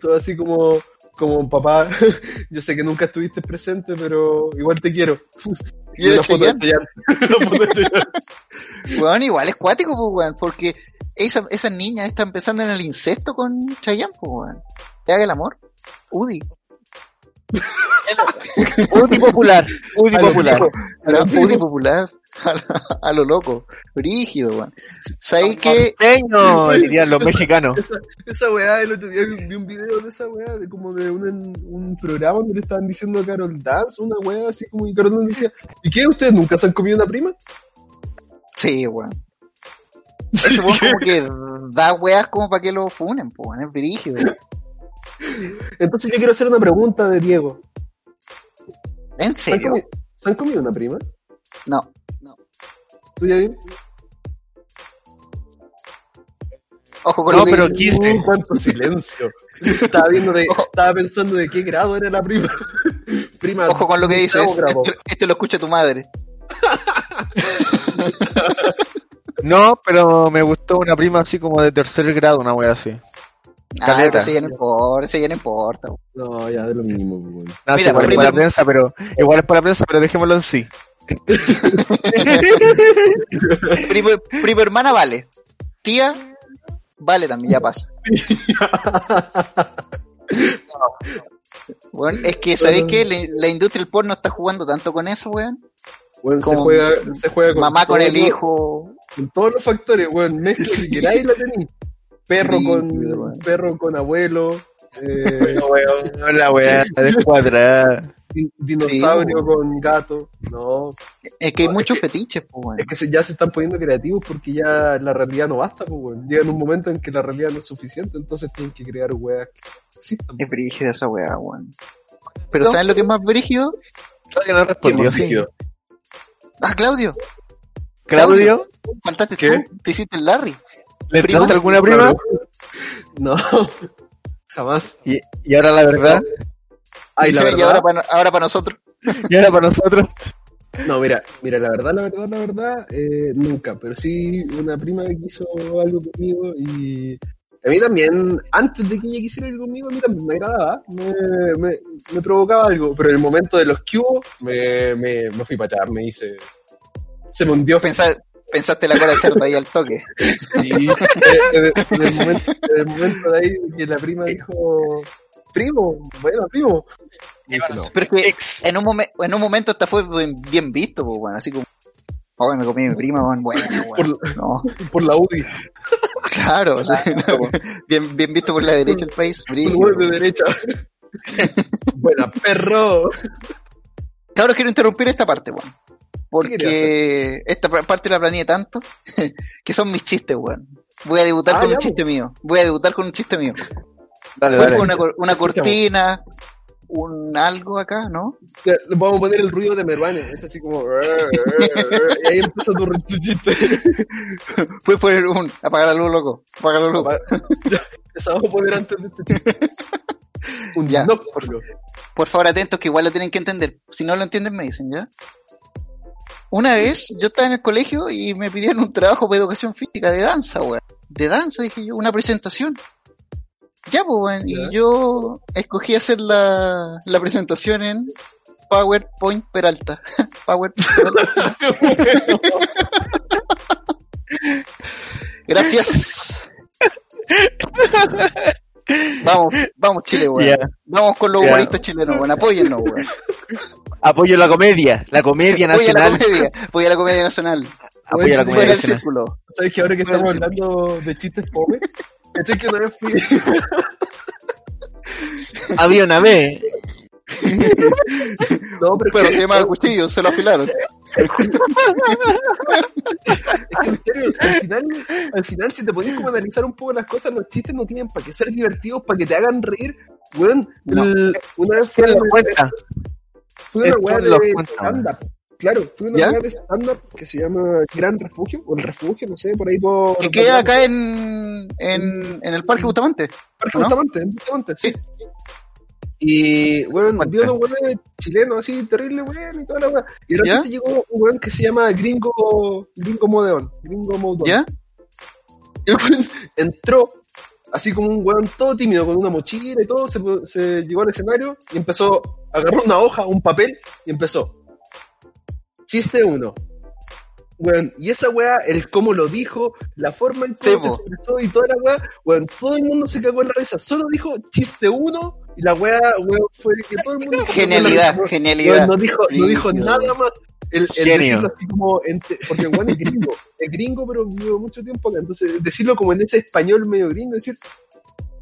Todo así como, como papá, yo sé que nunca estuviste presente, pero igual te quiero. Y era una foto. Weón, igual es cuático, pues, weón. Porque esa, esa niña está empezando en el incesto con Chayanne, pues, weón. ¿Te haga el amor? Udi. Udi popular, Udi popular. Udi popular. A lo, a lo loco. Brígido, weón. ¿Sabéis que Norteño, dirían los mexicanos. Esa, esa weá, el otro día vi un video de esa weá, de como de un, un programa donde le estaban diciendo a Carol Dance, una weá así como y Carol Dance decía, ¿y qué? ¿Ustedes nunca se han comido una prima? Sí, weón. Ese weón como que da weas como para que lo funen, po, weón. Es brígido. Entonces yo quiero hacer una pregunta de Diego. ¿En ¿Se han, serio? ¿se han comido una prima? No. ¿Tú? Ojo con No, lo que pero dice. aquí- Uh, cuánto silencio. Estaba viendo de, estaba pensando de qué grado era la prima. prima Ojo con lo que dices. Esto, esto lo escucha tu madre. No, pero me gustó una prima así como de tercer grado, una wea así. Ah, pero no importa, ese ya no. No, ya de lo mínimo. weón. No, sí, Mira, igual es prima- para la prensa, pero igual es para la prensa, pero dejémoslo en sí. Primo, primo hermana vale. Tía vale también, ya pasa. Bueno, es que, ¿sabéis que la, la industria del porno está jugando tanto con eso, weón? Se juega, se juega con Mamá con el hijo. Con todos los factores, weón. Mezcla si queráis la tenéis. Perro Sí, con, perro con abuelo. Eh, Weón, la wea descuadrada. Di- dinosaurio Sí, con gato. No, Es que hay No, es muchos que- fetiches, pues, weón. es que se- ya se están poniendo creativos porque ya la realidad no basta, pues, weón. Llega en un momento en que la realidad no es suficiente, entonces tienen que crear weas que existan. Es brígida esa weá, weón. Pero ¿saben lo que es más brígido? Claudio no ¿Qué respondió, sí. Ah, Claudio. Claudio, Faltaste ¿Qué? tú. Te hiciste el Larry. ¿le Primas, trataste alguna prima? Claro. No, jamás. Y, y ahora la verdad, Ay, la y verdad. ahora para ahora para nosotros. y ahora para nosotros. No, mira, mira, la verdad, la verdad, la verdad, eh, nunca, pero sí una prima que quiso algo conmigo y a mí también, antes de que ella quisiera algo conmigo, a mí también me agradaba, me, me, me provocaba algo, pero en el momento de los que hubo, me, me, me fui para atrás, me hice, se me hundió. Pensa- pensaste la cara de cerdo ahí al toque. Sí, eh, en, en el momento, en el momento de ahí que la prima dijo, primo, bueno, primo. No. Pero es que en un, momen- en un momento hasta fue bien, visto, pues, weón. Así como, oh, me comí mi prima, weón. Bueno, Por, weón. No, por la UDI, claro. o sea, bien, bien visto por la derecha del país. por el de derecha. Buena, perro. Cabros, quiero interrumpir esta parte, weón. ¿Qué querías Porque esta pa- parte la planeé tanto que son mis chistes, weón. Voy a debutar Ah, con ya, un chiste mío. Voy a debutar con un chiste mío. Dale, dale. una, cor- una cortina, un algo acá, ¿no? Vamos a poner el ruido de Meruane, es así como. Y ahí empieza tu chiste. Puedes poner un. Apaga la luz, loco. Apaga la luz. Esa vamos a poner antes de este chiste. Un Ya, nocturno. Por favor, atentos que igual lo tienen que entender. Si no lo entienden, me dicen, ¿ya? Una vez yo estaba en el colegio y me pidieron un trabajo de educación física de danza, weón. De danza, dije yo, una presentación. Ya, pues. Ya. Y yo escogí hacer la, la presentación en PowerPoint Peralta. PowerPoint Peralta. Gracias. Vamos, vamos Chile, weón. Vamos con los Ya. humoristas chilenos, weón. Apóyennos, weón. Apoyo la comedia, la comedia Apoya la nacional. comedia, apoya la comedia nacional. Apoya la comedia Fuera del nacional. círculo. ¿Sabes que ahora que Fuera estamos hablando de chistes fome? ¿Cachai que una vez fui. Había una vez. No, pero, se llama cuchillo, se lo afilaron. es que en serio, al final, al final, si te pones como a analizar un poco las cosas, los chistes no tienen para que ser divertidos, para que te hagan reír. Weón, No. el- una vez ¿Quién fui lo a- cuenta? fui a una weá de stand-up. Claro, a una ¿Ya? de stand-up que se llama Gran Refugio, o el Refugio, no sé, por ahí por. Que queda acá en, en, en el Parque Bustamante. Parque ¿no? Bustamante, en Bustamante, sí. Y, bueno, Cuenta. vi unos weones chilenos así, terrible weón y toda la weá. Y de ¿Ya? repente llegó un weón que se llama Gringo, Gringo Modeón, Gringo Modeón. ¿Ya? Y el weón entró, así como un weón todo tímido, con una mochila y todo, se, se llegó al escenario y empezó, agarró una hoja, un papel, y empezó. Chiste uno. Weón, y esa weá, el cómo lo dijo, la forma en que Sí, se expresó y toda la weá, weón, todo el mundo se cagó en la risa, solo dijo chiste uno Y la wea, weón, fue que todo el mundo. Genialidad, Weón, genialidad. no dijo, no dijo nada más. El, el Genio. decirlo así como, porque weón es gringo, es gringo, pero vivió mucho tiempo acá. Entonces, decirlo como en ese español medio gringo, decir,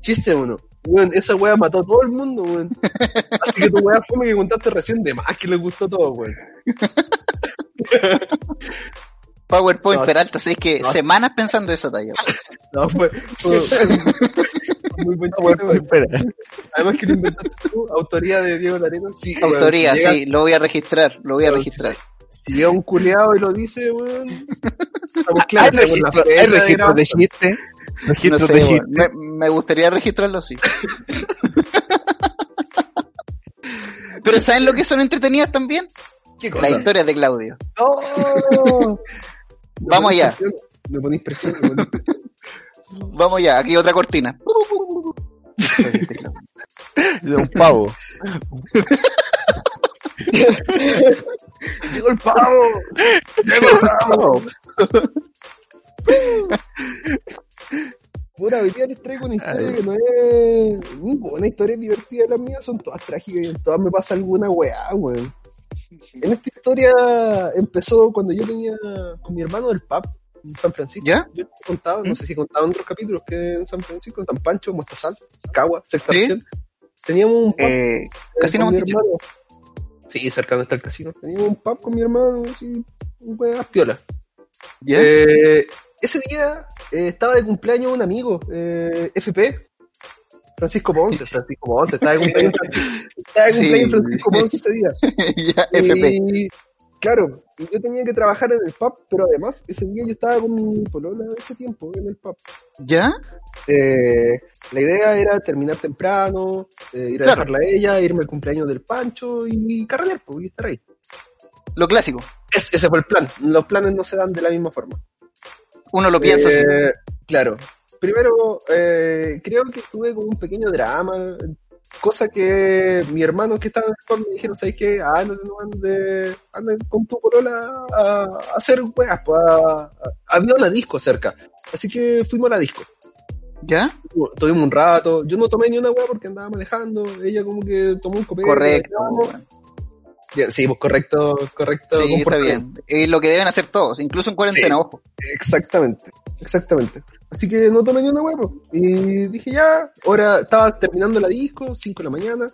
chiste uno. Weón, esa wea mató a todo el mundo, weón. Así que tu wea fue que contaste recién de más que le gustó todo, weón. PowerPoint No, Peralta, sabes que no. semanas pensando esa talla. No, fue, fue- fue muy buen chiste, Bueno, weón. espera. Además que lo inventaste tú, autoría de Diego Larena. Sí, Autoría, si llega- sí, lo voy a registrar, lo voy a registrar. Si llega un culeado y lo dice, weón. Estamos ¿Hay claros, la registro, hay de registro de chiste? No Registro sé, de weón. chiste. me, me gustaría registrarlo, sí. Pero ¿saben lo que son entretenidas también? ¿Qué Las cosa? historias de Claudio. ¡Oh! Vamos allá. presión, Me ponís presión. me ponís presión. Vamos ya, aquí otra cortina. De un pavo. ¡Llegó el pavo! ¡Llegó el pavo! Pura, hoy día les traigo una historia que no es ninguna historia divertida de las mías, son todas trágicas y en todas me pasa alguna weá, weón. En esta historia empezó cuando yo tenía con mi hermano del pub en San Francisco. ¿Ya? Yo te contaba, no sé si contaba en otros capítulos que en San Francisco, en San Pancho, Mostazal, Cagua, sexta Sí. región. Teníamos un pub Eh, Casino con mi Monticello. hermano. Sí, cerca donde está el casino. Teníamos un pub con mi hermano, así, un weá piola. ¿Ya? Eh, ese día eh, estaba de cumpleaños un amigo, eh, FP, Francisco Ponce, Francisco Ponce, estaba Sí. cumpleaños Francisco Ponce ese día. Y, claro, y yo tenía que trabajar en el pub, pero además ese día yo estaba con mi polola de ese tiempo en el pub. ¿Ya? Eh, la idea era terminar temprano, eh, ir a Claro. dejarla a ella, irme al cumpleaños del Pancho y carrear, pues, y estar ahí. Lo clásico. Es- ese fue el plan. Los planes no se dan de la misma forma. Uno lo piensa así. Eh, Claro. Primero, eh, creo que tuve como un pequeño drama, cosa que mi hermano que estaba en el me dijeron, ¿sabes qué? Ah, no, no, ande, ande con tu polola a, a hacer weas, pues, había una disco cerca. Así que fuimos a la disco. ¿Ya? Tuvimos un rato, yo no tomé ni una wea porque andaba manejando, ella como que tomó un copete. Correcto. Sí, pues correcto, correcto. Sí, está bien. Es lo que deben hacer todos, incluso en cuarentena, Sí. ojo. Exactamente, exactamente. Así que no tomé ni una huevo. Y dije ya, ahora estaba terminando la disco, 5 de la mañana.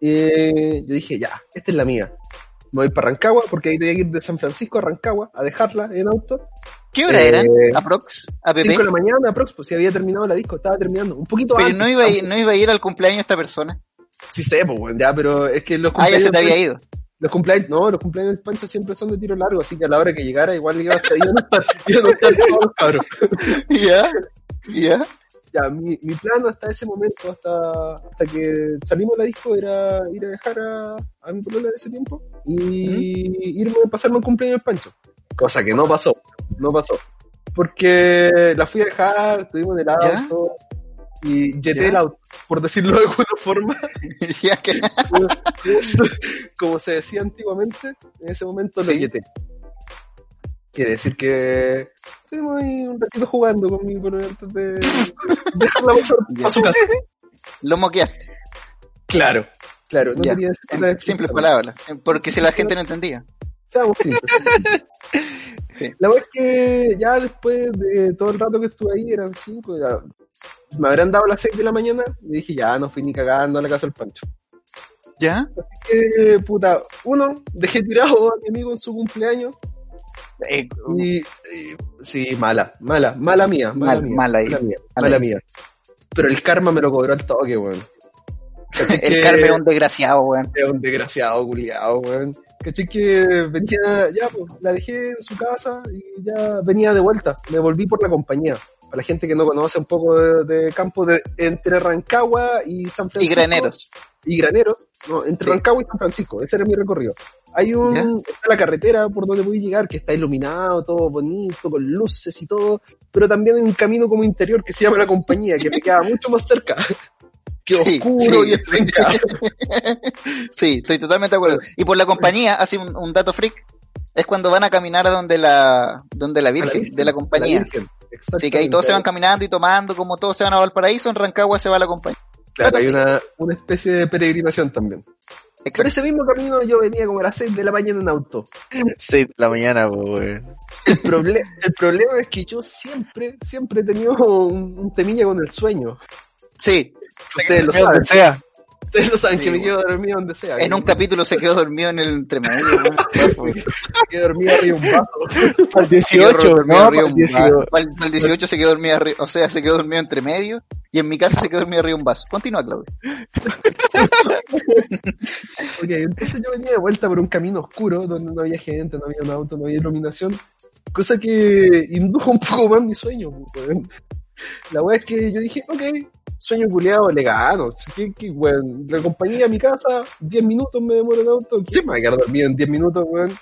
Y yo dije ya, esta es la mía. Me voy para Rancagua, porque ahí tenía que ir de San Francisco a Rancagua a dejarla en auto. ¿Qué hora Eh, eran? ¿Aprox? ¿APP? 5 de la mañana, aprox, pues si había terminado la disco, estaba terminando. Un poquito Pero antes. no iba, a ir, no iba a ir al cumpleaños esta persona. Sí sé, pues, ya, pero es que los Ah, ya cumpleaños... se te había ido. Los cumpleaños, no, los cumpleaños del Pancho siempre son de tiro largo, así que a la hora que llegara igual iba a estar, iban a estar, iban a estar todos cabros. ¿Ya? ¿Ya? Ya, mi, mi plan hasta ese momento, hasta, hasta que salimos de la disco, era ir a dejar a, a mi polola de ese tiempo y irme a pasarme el cumpleaños al Pancho. Cosa que no pasó, no pasó. Porque la fui a dejar, estuvimos en el ¿Ya? Y jeté el auto, por decirlo de alguna forma, como, se- decía antiguamente, en ese momento lo Sí. jeté. Quiere decir que estuvimos ahí un ratito jugando con mi polola antes de dejarla pasar a su casa. Lo moqueaste. Claro, claro, no quería decir simples palabras. Porque si la gente no entendía. Seamos simples. Sí. La verdad es que ya después de todo el rato que estuve ahí, eran cinco, ya, me habrán dado las seis de la mañana, y dije, ya, no fui ni cagando a la casa del Pancho. ¿Ya? Que, puta, uno, dejé tirado a mi amigo en su cumpleaños, Eh, y, y- sí, mala, mala, mala mía, mala Mal- mía, mala mía, mal mala mía. Pero el karma me lo cobró al toque, weón. ¿Cachai el que- Carmen es un desgraciado, weón. Es un desgraciado, culiado, weón. ¿Cachai? Que venía, ya, pues, la dejé en su casa y ya venía de vuelta. Me volví por la compañía. Para la gente que no conoce un poco de, de campo de, entre Rancagua y San Y Francisco. graneros. Y Graneros, no, entre Sí. Rancagua y San Francisco. Ese era mi recorrido. Hay un, ¿Ya? está la carretera por donde voy a llegar, que está iluminado, todo bonito, con luces y todo, pero también hay un camino como interior que se llama la compañía, que me queda mucho más cerca. Que Sí, oscuro sí, y encrencado. Sí, estoy totalmente de acuerdo. Y por la compañía, así un, un dato freak, es cuando van a caminar a donde la, donde la Virgen, de la compañía. Virgen, Así que ahí todos se van caminando y tomando, como todos se van a Valparaíso, en Rancagua se va la compañía. Claro, hay una, una especie de peregrinación también. Por Exacto. ese mismo camino yo venía como a las 6 de la mañana en auto. 6 de la mañana. El, proble- el problema es que yo siempre, siempre he tenido un, un temilla con el sueño. Sí, Ustedes lo saben. sea. Ustedes lo saben Sí, que me quedo dormido donde sea. en un capítulo se quedó dormido en el entremedio. Me quedo dormido arriba un vaso. Al Se quedó 18, dormido ¿no? arriba Al un 18. vaso. Al- al 18 se quedó dormido arriba, o sea, se quedó dormido entre medio. Y en mi casa se quedó dormido arriba un vaso. Continúa, Claudio. Ok, entonces yo venía de vuelta por un camino oscuro donde no había gente, no había un auto, no había iluminación. Cosa que indujo un poco más mi sueño. La wea es que yo dije, ok, sueño culiado, legado. ¿Qué, qué, weón? La compañía a mi casa, 10 minutos me demoro en auto. ¿Quién me va a quedar dormido en 10 minutos, weón?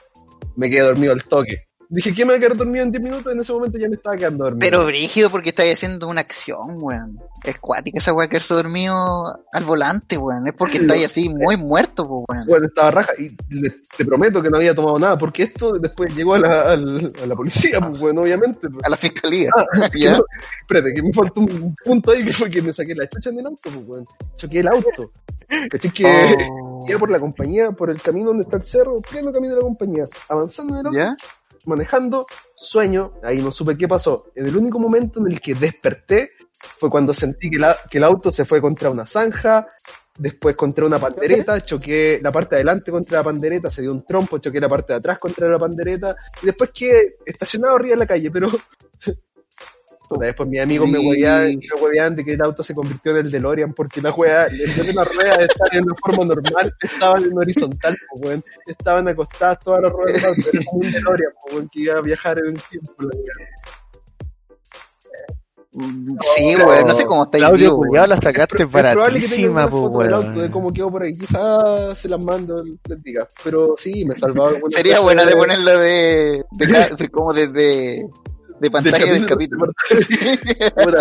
Me quedé dormido al toque. Dije, ¿quién me va a quedar dormido en 10 minutos? En ese momento ya me estaba quedando dormido. Pero brígido porque estáis haciendo una acción, weón. Es cuática esa weá quedarse dormido al volante, weón. Es porque estáis así muy muerto, weón. Bueno, estaba raja y le- te prometo que no había tomado nada, porque esto después llegó a la, a la policía, pues, bueno, obviamente. pues. A la fiscalía. Que ¿Ya? no- espérate, que me faltó un punto ahí que fue que me saqué la chucha en el auto, pues, weón. Choqué el auto. ¿Cachai? Que Oh. iba por la compañía, por el camino donde está el cerro, pleno camino de la compañía, avanzando en el auto, ¿Ya? Manejando, sueño, ahí no supe qué pasó. En el único momento en el que desperté fue cuando sentí que, la- que el auto se fue contra una zanja, después contra una pandereta, choqué la parte de adelante contra la pandereta, se dio un trompo, choqué la parte de atrás contra la pandereta, y después quedé estacionado arriba de la calle, pero... Puta, después mis amigos me Sí. hueveaban, me hueveaban de que el auto se convirtió en el DeLorean porque la hueá, en vez de una rueda de estar en una forma normal, estaban en horizontal, pues, weón. Estaban acostadas todas las ruedas del auto, era como un DeLorean, pues, weón, que iba a viajar en el tiempo. la. Mm, Sí, weón. No sé cómo estáis Claudio, vivo, weón. la sacaste Es probable que tenga baratísima, una po, foto del auto de cómo quedó por ahí. Quizás se las mando, les diga. Pero sí, me salvaba Sería buena de ponerla de, de, de como desde de pantalla del capítulo.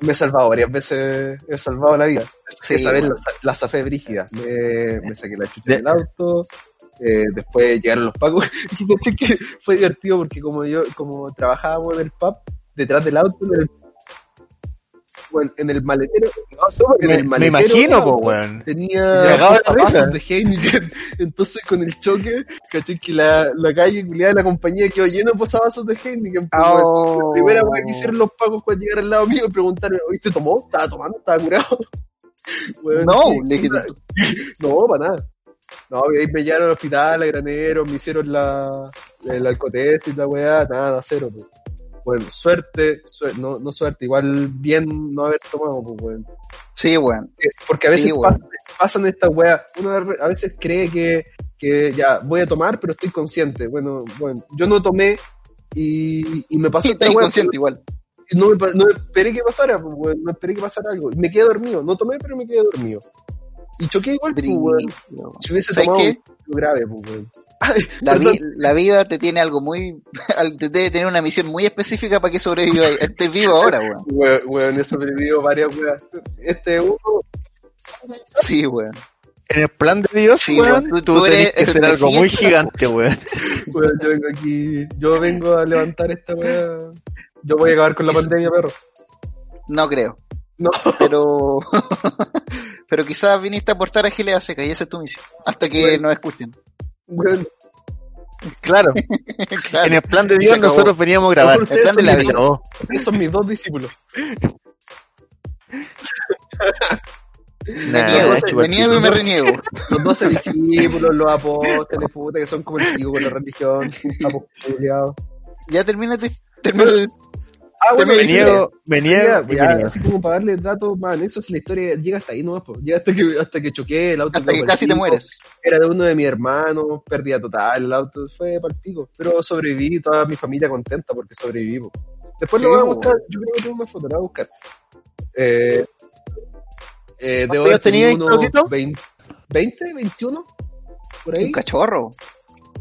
Me he salvado varias veces, he salvado la vida. Sí, Esa vez la, la zafé brígida. Me, me saqué la chucha De- del auto. eh, después llegaron los que fue divertido porque como yo, como trabajábamos en el pub, detrás del auto, en el, bueno, en el maletero, en Me, el me maletero del imagino, po, weón. tenía Cagado de Heineken. Entonces con el choque, caché que la, la calle culiada de la compañía quedó lleno de posavasos de Heineken. pues, weón. Oh. La primera vez que hicieron los pagos cuando llegar al lado mío y preguntarme, ¿hoy te tomó? ¿Estaba tomando? ¿Estaba curado? Weón, No, le no, para nada. No, y ahí me llevaron al hospital, a granero, me hicieron la, el alcotesis y la weá, nada, cero, pues. Bueno, suerte, suer- no, no suerte, igual bien no haber tomado, pues, weón. Sí, weón. Eh, Porque a veces Sí, pasan estas weas, uno a veces cree que, que ya voy a tomar, pero estoy consciente. Bueno, bueno, yo no tomé y, y me pasó Sí, esta estáis wea, consciente igual. no, me, no esperé que pasara, pues, weón, no esperé que pasara algo. Me quedé dormido, no tomé, pero me quedé dormido. Y choqué igual, pues, weón. Si hubiese ¿Sabes tomado qué? grave, pues, weón. La, Perdón. vi- la vida te tiene algo muy, te debe tener una misión muy específica para que sobrevivas. Estés vivo ahora, weón. Weón, weón, he sobrevivido varias weas. Este uno, Sí, weón. En el plan de Dios, Sí, weón, tú- tú, eres que ser algo muy gigante, weón. weón, yo vengo aquí, yo vengo a levantar esta wea. Yo voy a acabar con la pandemia, perro. No creo. No. Pero, pero quizás viniste a aportar a Gilea Seca y esa es tu misión. Hasta que Bueno. nos escuchen. Claro, Claro. en el plan de Dios nosotros veníamos a grabar. El plan de son la mis vida. dos- Esos son mis dos discípulos. Me Nah, niego, chupa me niego y me reniego. Los doce discípulos, los apóstoles, puta, que son como el pico con la religión. Ya termina tu, termina el- Ah, bueno, me niego, me historia, niego, y ya, me niego. así como para darle datos más anexos, la historia llega hasta ahí nomás, po. Llega hasta que, hasta que choqué, el auto hasta que casi te mueres. Era de uno de mis hermanos, pérdida total, el auto fue pico. Pero sobreviví, toda mi familia contenta porque sobreviví. po. Después Sí, lo voy a buscar, yo creo que tengo una foto, la voy a buscar. Eh, eh, haber tenido tenías, unos Claudito? 20, 20, 21, por ahí, Un cachorro.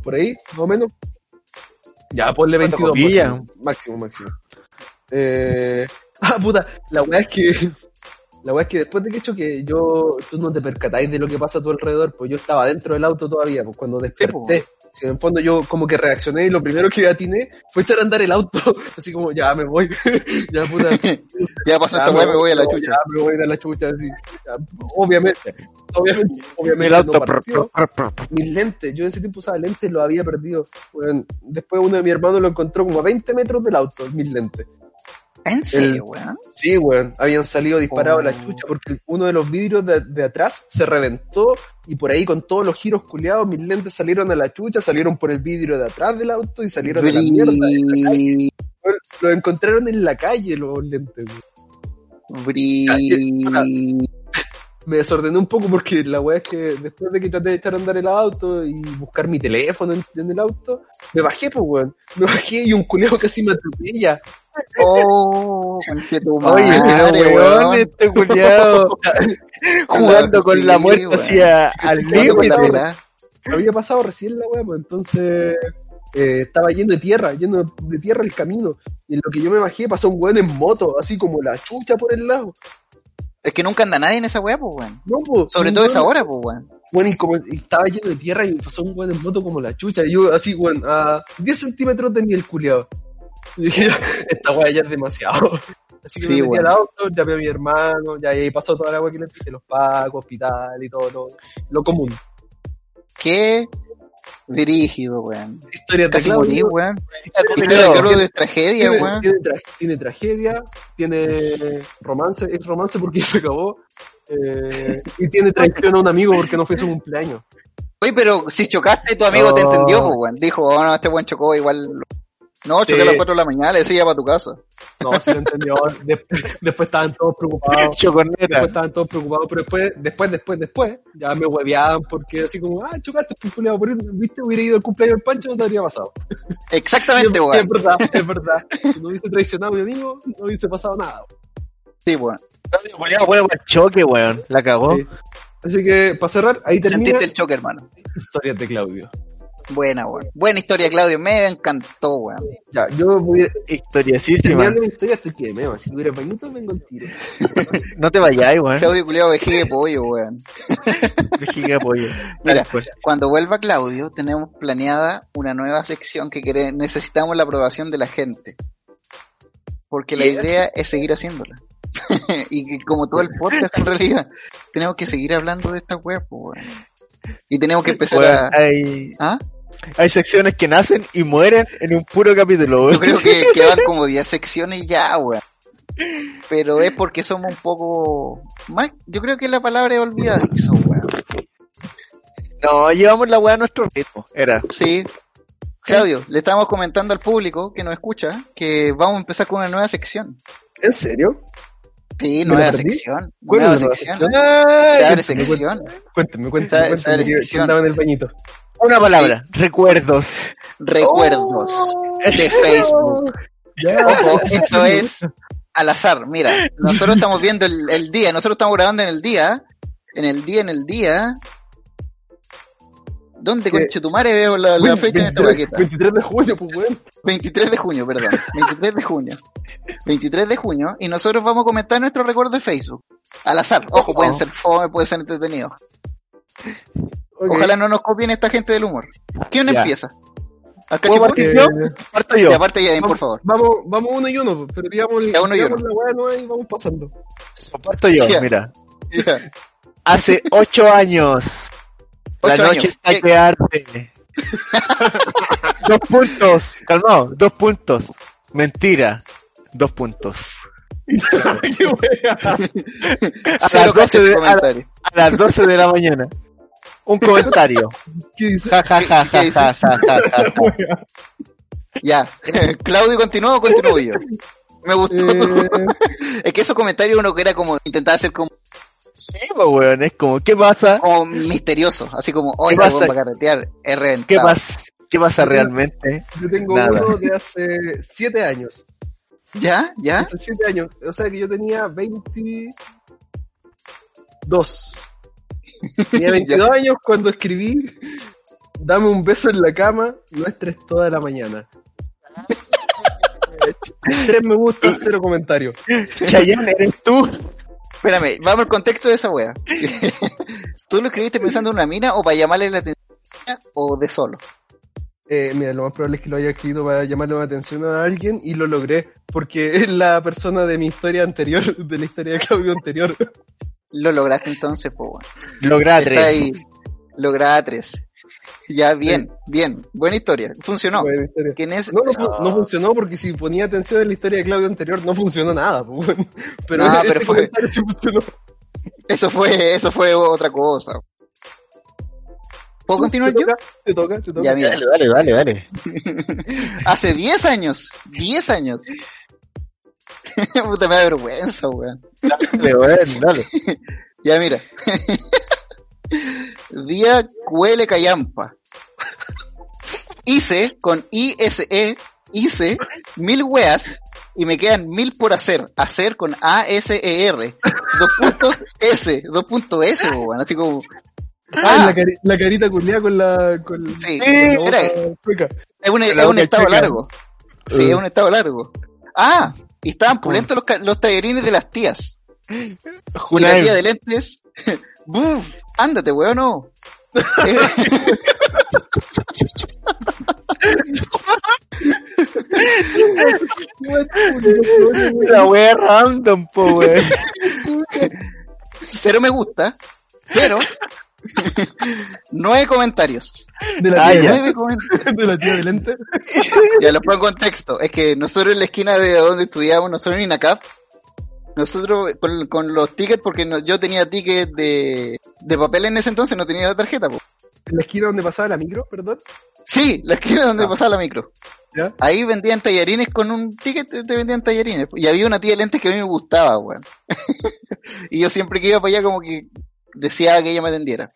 por ahí, más o menos. Ya, ponle 22 copilla. máximo, máximo, máximo. Eh, ah, puta, la weá es que La weá es que después de que choqué, yo, tú no te percatáis de lo que pasa a tu alrededor, pues yo estaba dentro del auto todavía, pues cuando desperté. Si en el fondo yo como que reaccioné y lo primero que atiné fue echar a andar el auto, así como ya me voy, ya puta, Ya pasó esta weá, me voy a la no, chucha. Ya me voy a la chucha, así. Ya, obviamente, obviamente, obviamente El auto. no partió. Mis lentes, yo en ese tiempo usaba lentes, los había perdido. Bueno, después uno de mis hermanos lo encontró como a 20 metros del auto, mis lentes. ¿En serio, weón? Sí, weón, habían salido disparados a la Oh. chucha porque uno de los vidrios de, de atrás se reventó y por ahí con todos los giros culeados mis lentes salieron a la chucha, salieron por el vidrio de atrás del auto y salieron a la mierda. en la calle. Bri- Los encontraron en la calle los lentes, weón. bri- me desordené un poco porque la weá es que después de que traté de echar a andar el auto y buscar mi teléfono en, en el auto, me bajé, pues weón. Me bajé y un culeado casi me atropella. Oh, tu Oye, madre, pero weón, weón. este culiado jugando con la muerte weón. hacia al límite. Había pasado recién la weá, pues entonces eh, estaba lleno de tierra, lleno de tierra el camino. Y en lo que yo me bajé pasó un weón en moto, así como la chucha por el lado. Es que nunca anda nadie en esa weá, pues, weón. No, pues, Sobre todo weón- esa hora, pues, weón. Bueno, y como estaba lleno de tierra y pasó un weón en moto como la chucha. Y yo así, weón, a 10 centímetros de el culiado. Y dije, esta weá ya es demasiado. Así que Sí, me metí weón. al auto, llamé a mi hermano, ya ahí pasó toda la weá que le pide, los pacos, hospital y todo, lo, lo común. Qué brígido, weón. Historia de Casi morí, weón. Historia de es tragedia, tiene, weón. tiene, tra- tiene tragedia, tiene romance, es romance porque se acabó, eh, y tiene traición a un amigo porque no fue su cumpleaños. Oye, pero si chocaste, tu amigo te No. entendió, pues, weón. Dijo, oh, no, este weón chocó igual. No, choqué Sí. a las 4 de la mañana, le decía para tu casa. No, sí lo entendió. De- después estaban todos preocupados. Después Chocorneta. estaban todos preocupados, pero después, después, después, después, ya me hueveaban porque así como, ah, chocaste, pues, culiao, por eso, viste, hubiera ido al cumpleaños del Pancho, no te habría pasado. Exactamente, weón. es verdad, es verdad. Si no hubiese traicionado a mi amigo, no hubiese pasado nada. Sí, weón. Bueno, el choque, weón. La cagó. Sí. Así que, para cerrar, ahí termina Sentiste el choque, hermano. historias de Claudio. Buena, weón. Buena historia, Claudio. Me encantó, weón. Ya, yo voy a... Historiasísima. Terminando mi historia, estoy que me Si tuviera bañito, vengo al tiro. No te vayáis, weón. Audio culiado vejiga de pollo, weón. Vejiga pollo. Mira, pues. Cuando vuelva Claudio, tenemos planeada una nueva sección que quere- necesitamos la aprobación de la gente. Porque la idea es seguir haciéndola. y que como todo el podcast en realidad, tenemos que seguir hablando de esta web, weón. Y tenemos que empezar a... hay, ¿Ah? Hay secciones que nacen y mueren en un puro capítulo, Yo creo que quedan como 10 secciones ya, weón. Pero es porque somos un poco... Más, yo creo que la palabra es olvidadizo, weón. No, llevamos la weá a nuestro ritmo. Era. Sí. Claudio, le estamos comentando al público que nos escucha que vamos a empezar con una nueva sección. ¿En serio? Sí, ¿Me nueva sección. ¿Cuál Nueva es la nueva sección. sección? Se abre cuéntame, sección. Cuéntame, cuéntame, que- que sección. andaba en el bañito. Una palabra. Recuerdos. Recuerdos Oh. de Facebook. Ojo, eso es al azar. Mira, nosotros estamos viendo el, el día, nosotros estamos grabando en el día. En el día, en el día. ¿Dónde, ¿Qué? conchetumare, veo la, la Bueno, fecha en esta 23, paqueta? 23 de junio, pues weón. 23 de junio, perdón. 23 de junio. 23 de junio. Y nosotros vamos a comentar nuestros recuerdos de Facebook. Al azar. Ojo, pueden ser fome, pueden ser entretenidos. Ojalá no nos copien esta gente del humor. ¿Quién Ya. empieza? ¿Al partir yo? Parto yo. Ya, por vamos, favor. Vamos, vamos uno y uno, pero digamos, Ya, uno y digamos uno. la weá no y vamos pasando. Parto yo, Ya. mira. Ya. Hace ocho años. La noche años. está ¿Qué- que arde. dos puntos. Calmado, dos puntos. Mentira. Dos puntos. Qué wea. A Cero las 12 cachas de, a, comentarios. a las 12 de la mañana. Un comentario. ¿Qué dice? Ja, ja, ja, ¿Qué ja, ja, ja, ja, ja. Ya. Claudio continúa o continúo yo. Me gustó. Eh, Es que esos comentarios uno que era como intentar hacer como, Sí, pues, weón, es como, ¿qué pasa? como misterioso, así como, hoy ¿Qué vamos pasa? a carretear, es reventado. ¿Qué pasa? ¿Qué pasa realmente? yo tengo Nada. uno de hace 7 años. ¿Ya? ¿Ya? Hace 7 años. O sea que yo tenía 22. Tenía 22 años cuando escribí Dame un beso en la cama, no estres toda la mañana. Tres me gusta, cero comentarios. Chayanne, ¿eres tú? Espérame, vamos al contexto de esa wea. ¿Tú lo escribiste pensando en una mina o para llamarle la atención o de solo? Eh, mira, lo más probable es que lo haya escrito para llamarle la atención a alguien y lo logré, porque es la persona de mi historia anterior, de la historia de Claudio anterior. Lo lograste entonces, pues bueno. Logra Está tres. ahí. Logra tres. Ya, bien, bien. Buena historia. Funcionó. Buena historia. ¿Quién es? No, no, no funcionó porque si ponía atención en la historia de Claudio anterior no funcionó nada. pues, bueno. Pero, No, este pero fue- sí funcionó. Eso fue, eso fue otra cosa. ¿Puedo continuar ¿Te yo? toca? ¿Te toca? ¿Te toca? Ya, mira. Dale, dale, dale, dale. Hace 10 años. 10 años. Puta, me da vergüenza, weón. Dale, weón, dale. Ya, mira. Día Cuele Cayampa. Hice, con ISE, hice mil weas y me quedan mil por hacer. Hacer con A-S-E-R. Dos puntos S, dos puntos S, weón. Así como. Ah, Ah, la, cari- la carita culiada con la. Con, Sí, con la era- es un, es un estado largo. Sí, Uh. es un estado largo. Ah, y estaban pulentos los, los tallarines de las tías. Y Una la tía de lentes, ¡buf! Ándate, weón, no. La wea random, po, weón. Cero me gusta, pero nueve comentarios. De la Ah, tía. Nueve comentarios. de la tía de lente. Ya lo pongo en contexto. Es que nosotros en la esquina de donde estudiábamos, nosotros en INACAP, nosotros con, con los tickets, porque no- yo tenía tickets de, de papel en ese entonces, no tenía la tarjeta. po. En la esquina donde pasaba la micro, perdón. Sí, la esquina donde pasaba la micro. ¿Ya? Ahí vendían tallarines con un ticket, te te vendían tallarines. Y había una tía de lentes que a mí me gustaba, weón. y yo siempre que iba para allá como que deseaba que ella me atendiera.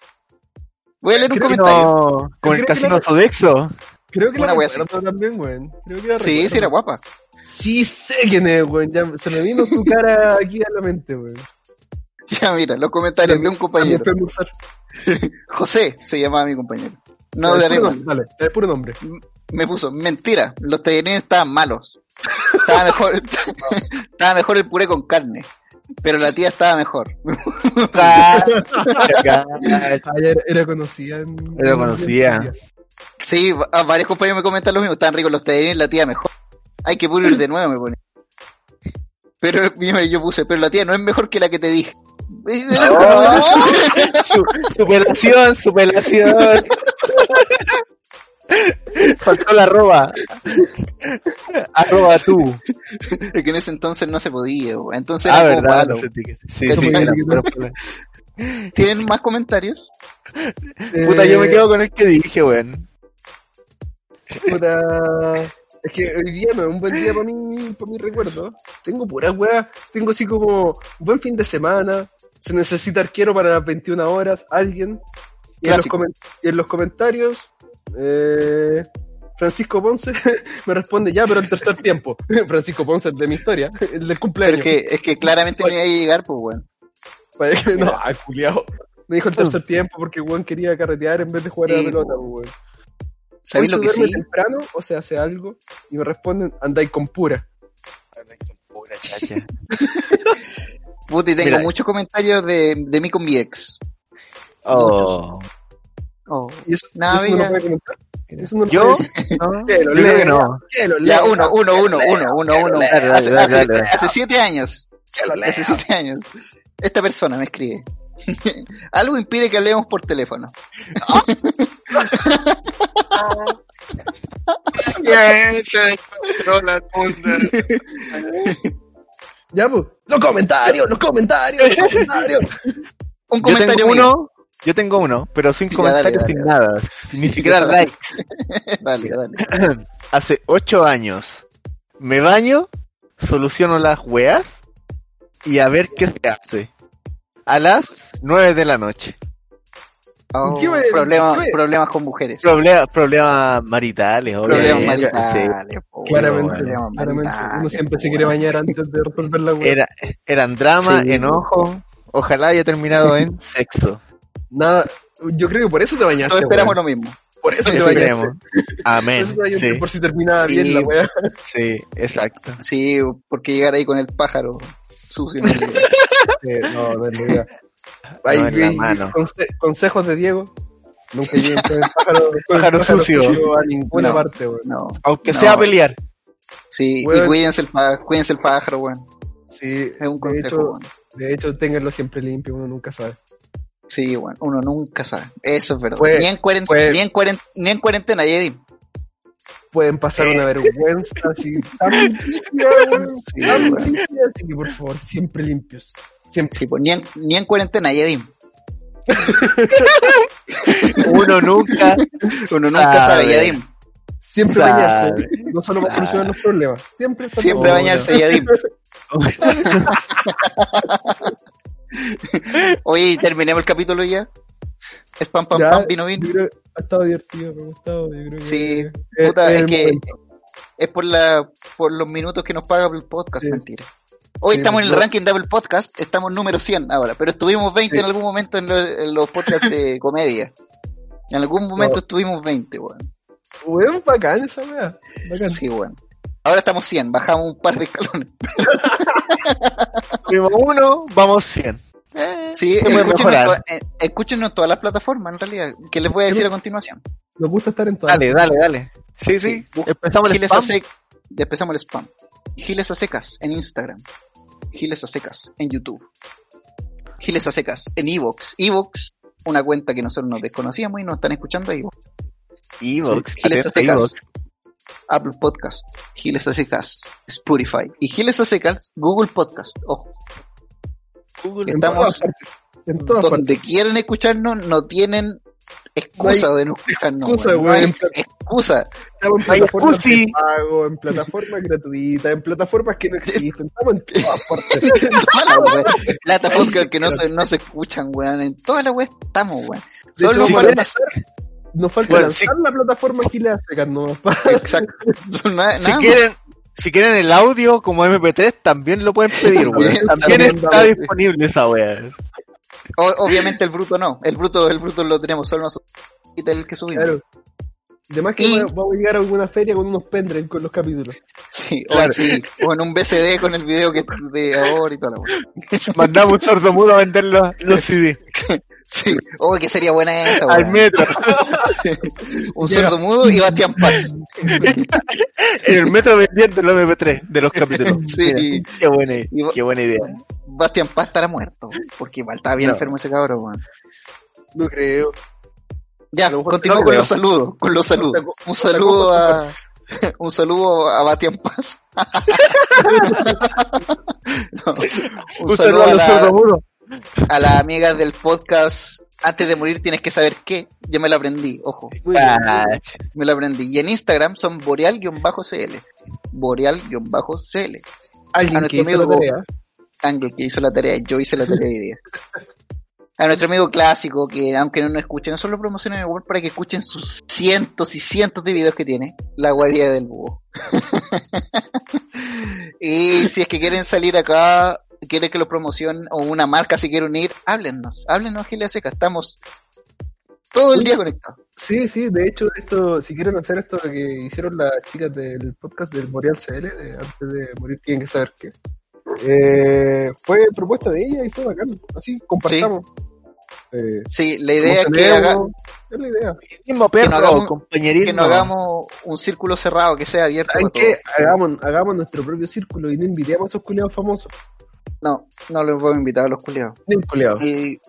Voy a leer un Creo comentario. No, con el casino la- Sodexo. Creo que Una la wea recuerdo también, weón. Creo que la Sí, recuerdo. sí era guapa. Sí sé quién es, weón. Ya se me vino su cara aquí a la mente, weón. Ya mira, los comentarios de un compañero. José se llamaba mi compañero. No daré puro nombre, Dale, el puro nombre. Me puso, mentira, los tallarines estaban malos. Estaba mejor, estaba mejor el puré con carne. Pero la tía estaba mejor. Era, conocida. en- Era conocida. Sí, a varios compañeros me comentan lo mismo, estaban ricos los tallarines, la tía mejor. Hay que pulir de nuevo, me pone. Pero yo, yo puse, pero la tía no es mejor que la que te dije. Oh, su, superación, superación. Faltó la arroba. Arroba tú. Es que en ese entonces no se podía, weón. entonces Ah, era como verdad. no sé Sí, sí, era, pero- ¿Tienen más comentarios? Puta, yo me Eh, quedo con el que dije, weón. Puta. Es que hoy día no es un buen día para mí, para mi recuerdo. Tengo puras weas. Tengo así como buen fin de semana. Se necesita arquero para las 21 horas. Alguien. Y en, los Clásico. comen- y en los comentarios. Eh, Francisco Ponce me responde ya, pero el tercer tiempo. Francisco Ponce, el de mi historia, el del Pero cumpleaños. es que, es que claramente no iba a llegar, pues, weón. Que- no, ay, culiao. Me dijo el tercer tiempo porque weón quería carretear en vez de jugar a la pelota, pues, weón. ¿Sabéis lo que sí? temprano o se hace algo? Y me responden, andáis con pura. Pura chacha. Puta, y tengo Mira. muchos comentarios de, de mí con mi ex. Oh. Oh. ¿Y eso, Nada, eso no bella. lo puede comentar? ¿Eso no lo ¿Yo? No, lo yo creo que no. Ya, uno, uno, uno, uno, uno, uno. lea, Dale, dale, Hace, dale, hace- dale. hace siete años. Hace siete años. Esta persona me escribe. Algo impide que hablemos por teléfono. Ya, pues. Los comentarios, los comentarios, los comentarios. Un Yo comentario uno, yo tengo uno, pero sin comentarios, dale, sin dale, nada. Ni siquiera likes. Dale, dale. Hace ocho años. Me baño, soluciono las weas y a ver qué se hace. A las nueve de la noche. Oh, ¿Qué me- problemas, qué? problemas con mujeres. Problemas problemas maritales, Problemas maritales. Claramente, problemas claramente. maritales, Uno siempre se quiere bañar antes de resolver la wea. Era, eran drama, Sí. enojo. Ojalá haya terminado en sexo. Nada, yo creo que por eso te bañaste. Todos esperamos weón. lo mismo. Por eso te Eso bañaste. queremos. Por Amén. eso te Sí, por si terminaba Sí. bien la wea. sí, exacto. Sí, porque llegar ahí con el pájaro. Sucio, no no, no. No, Ahí, en la ahí, mano. conse- consejos de Diego. Nunca lleguen con el pájaro, con el Pájaro sucio. a ninguna No. parte, weón. No. Aunque No. sea a pelear. Sí, y cuídense el, pá- cuídense el pájaro, weón. Sí, Es un de consejo, hecho, weón. de hecho, ténganlo siempre limpio, uno nunca sabe. Sí, weón. Uno nunca sabe. Eso es verdad. Ni, en cuarentena, ni, en cuarentena, ni en cuarentena, Eddie. Pueden pasar una vergüenza así tan limpia, Sí, tan limpia, así que por favor, siempre limpios. Siempre. Sí, pues, ni, en, ni en cuarentena, Eddie. Uno nunca. Uno nunca Sabe. Yadim. Siempre Sabe. bañarse. No solo para solucionar los problemas. Siempre Siempre bañarse, Yadim. Oye, terminemos el capítulo ya. Es pam, pam, Ya, pam, vino, vino. creo- ha estado divertido, me ha gustado. Yo creo que Sí, es- Puta, es es el que momento. es por la por los minutos que nos paga el podcast, Sí. mentira. Hoy Sí, estamos en el ranking de Apple Podcast, estamos número 100 ahora, pero estuvimos 20 Sí. en algún momento en, lo- en los podcasts de comedia. En algún momento No. estuvimos 20, weón. Weón, bacán esa weá. Bacán. Sí, weón. Ahora estamos 100, bajamos un par de escalones. Tuvimos uno, vamos 100. Sí, escúchenos, mejorar. en to- eh, escúchenos en todas las plataformas, en realidad, que les voy a decir a continuación. Nos gusta estar en todas. Dale, dale, dale. Sí, sí. Sí. Empezamos el spam. sec- empezamos el spam. Giles a secas en Instagram. Giles a secas en YouTube. Giles a secas en Evox. Evox, una cuenta que nosotros nos desconocíamos y nos están escuchando ahí. Evox. Giles a secas. Evox. Apple Podcast, Giles a secas, Spotify y Giles a secas, Google Podcast. Ojo, Google. En Estamos- todas partes. En todas donde partes. quieren escucharnos no tienen excusa No hay de no escucharnos. excusa, weón. No hay weón. excusa. Estamos en plataformas de pago, en plataformas gratuitas, en plataformas que no existen. Estamos en todas partes. Todas las weas. Plataformas que no se, no se escuchan, weón. En todas las weas estamos, weón. Solo hecho, falta- para nos falta Bueno, lanzar la plataforma a secas, no. Exacto. Nada, Si nada quieren, si quieren el audio como MP3, también lo pueden pedir, weón. También, está disponible esa weá. O- obviamente el bruto no. El bruto, el bruto lo tenemos solo nosotros. Y el que subimos. Claro. Además que Y- vamos a- llegar a alguna feria con unos pendrive con los capítulos. Sí, o, Claro. sí, o en un BCD con el video que de ahora y toda la wea. Mandamos un sordo mudo a vender los, los CD. Sí. Oh, que sería buena esa, Al weón. metro. Un sordo mudo y Bastián Paz. En el metro vendiendo los MP3 de los capítulos. Sí. Mira, qué buena, qué buena idea. Bastián Paz estará muerto. Porque igual estaba bien No. enfermo ese cabrón, weón. No creo. Ya, A continúo no con los saludos, con los saludos. Un saludo a, un saludo a Bastián Paz. No, un, Un saludo a, los la. A las amigas del podcast. Antes de morir tienes que saber qué. Ya me la aprendí, ojo. Ah, Me la aprendí. Y en Instagram son boreal-cl. Boreal-cl. Alguien A que nuestro hizo la amigo- tarea. Ángel que hizo la tarea, yo hice la tarea hoy día. A nuestro amigo clásico, que aunque no nos escuchen, no solo promocionen el web para que escuchen sus cientos y cientos de videos que tiene, la guardia del búho. y si es que quieren salir acá, quieren que lo promocionen, o una marca si quiere unir, háblennos, háblenos Gilia Seca, estamos todo el día conectados. Sí, sí, de hecho, esto, si quieren hacer esto que hicieron las chicas del podcast del Boreal CL, de antes de morir tienen que saber qué. Eh, fue propuesta de ella y fue bacán. Así, compartamos. Eh, Sí, la idea es que, promocionemos, haga, Es la idea. mismo perro, no hagamos- compañerismo. que no hagamos un círculo cerrado, que sea abierto ¿Saben qué? Hagamos, hagamos nuestro propio círculo y no invitemos a esos culiados famosos. No, no les voy a invitar a los culiados. Ni un culiado. Y,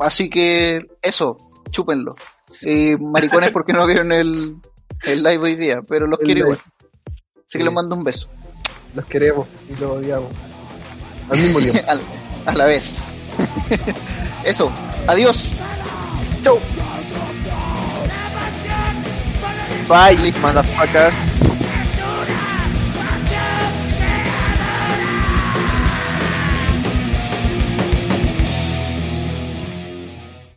así que eso, chúpenlo. Y maricones porque no vieron el, el live hoy día, pero los El quiero igual. Así Sí. que les mando un beso. Los queremos y los odiamos. Al mismo tiempo. Al- a la vez. eso, adiós. Chau. Bye, motherfuckers.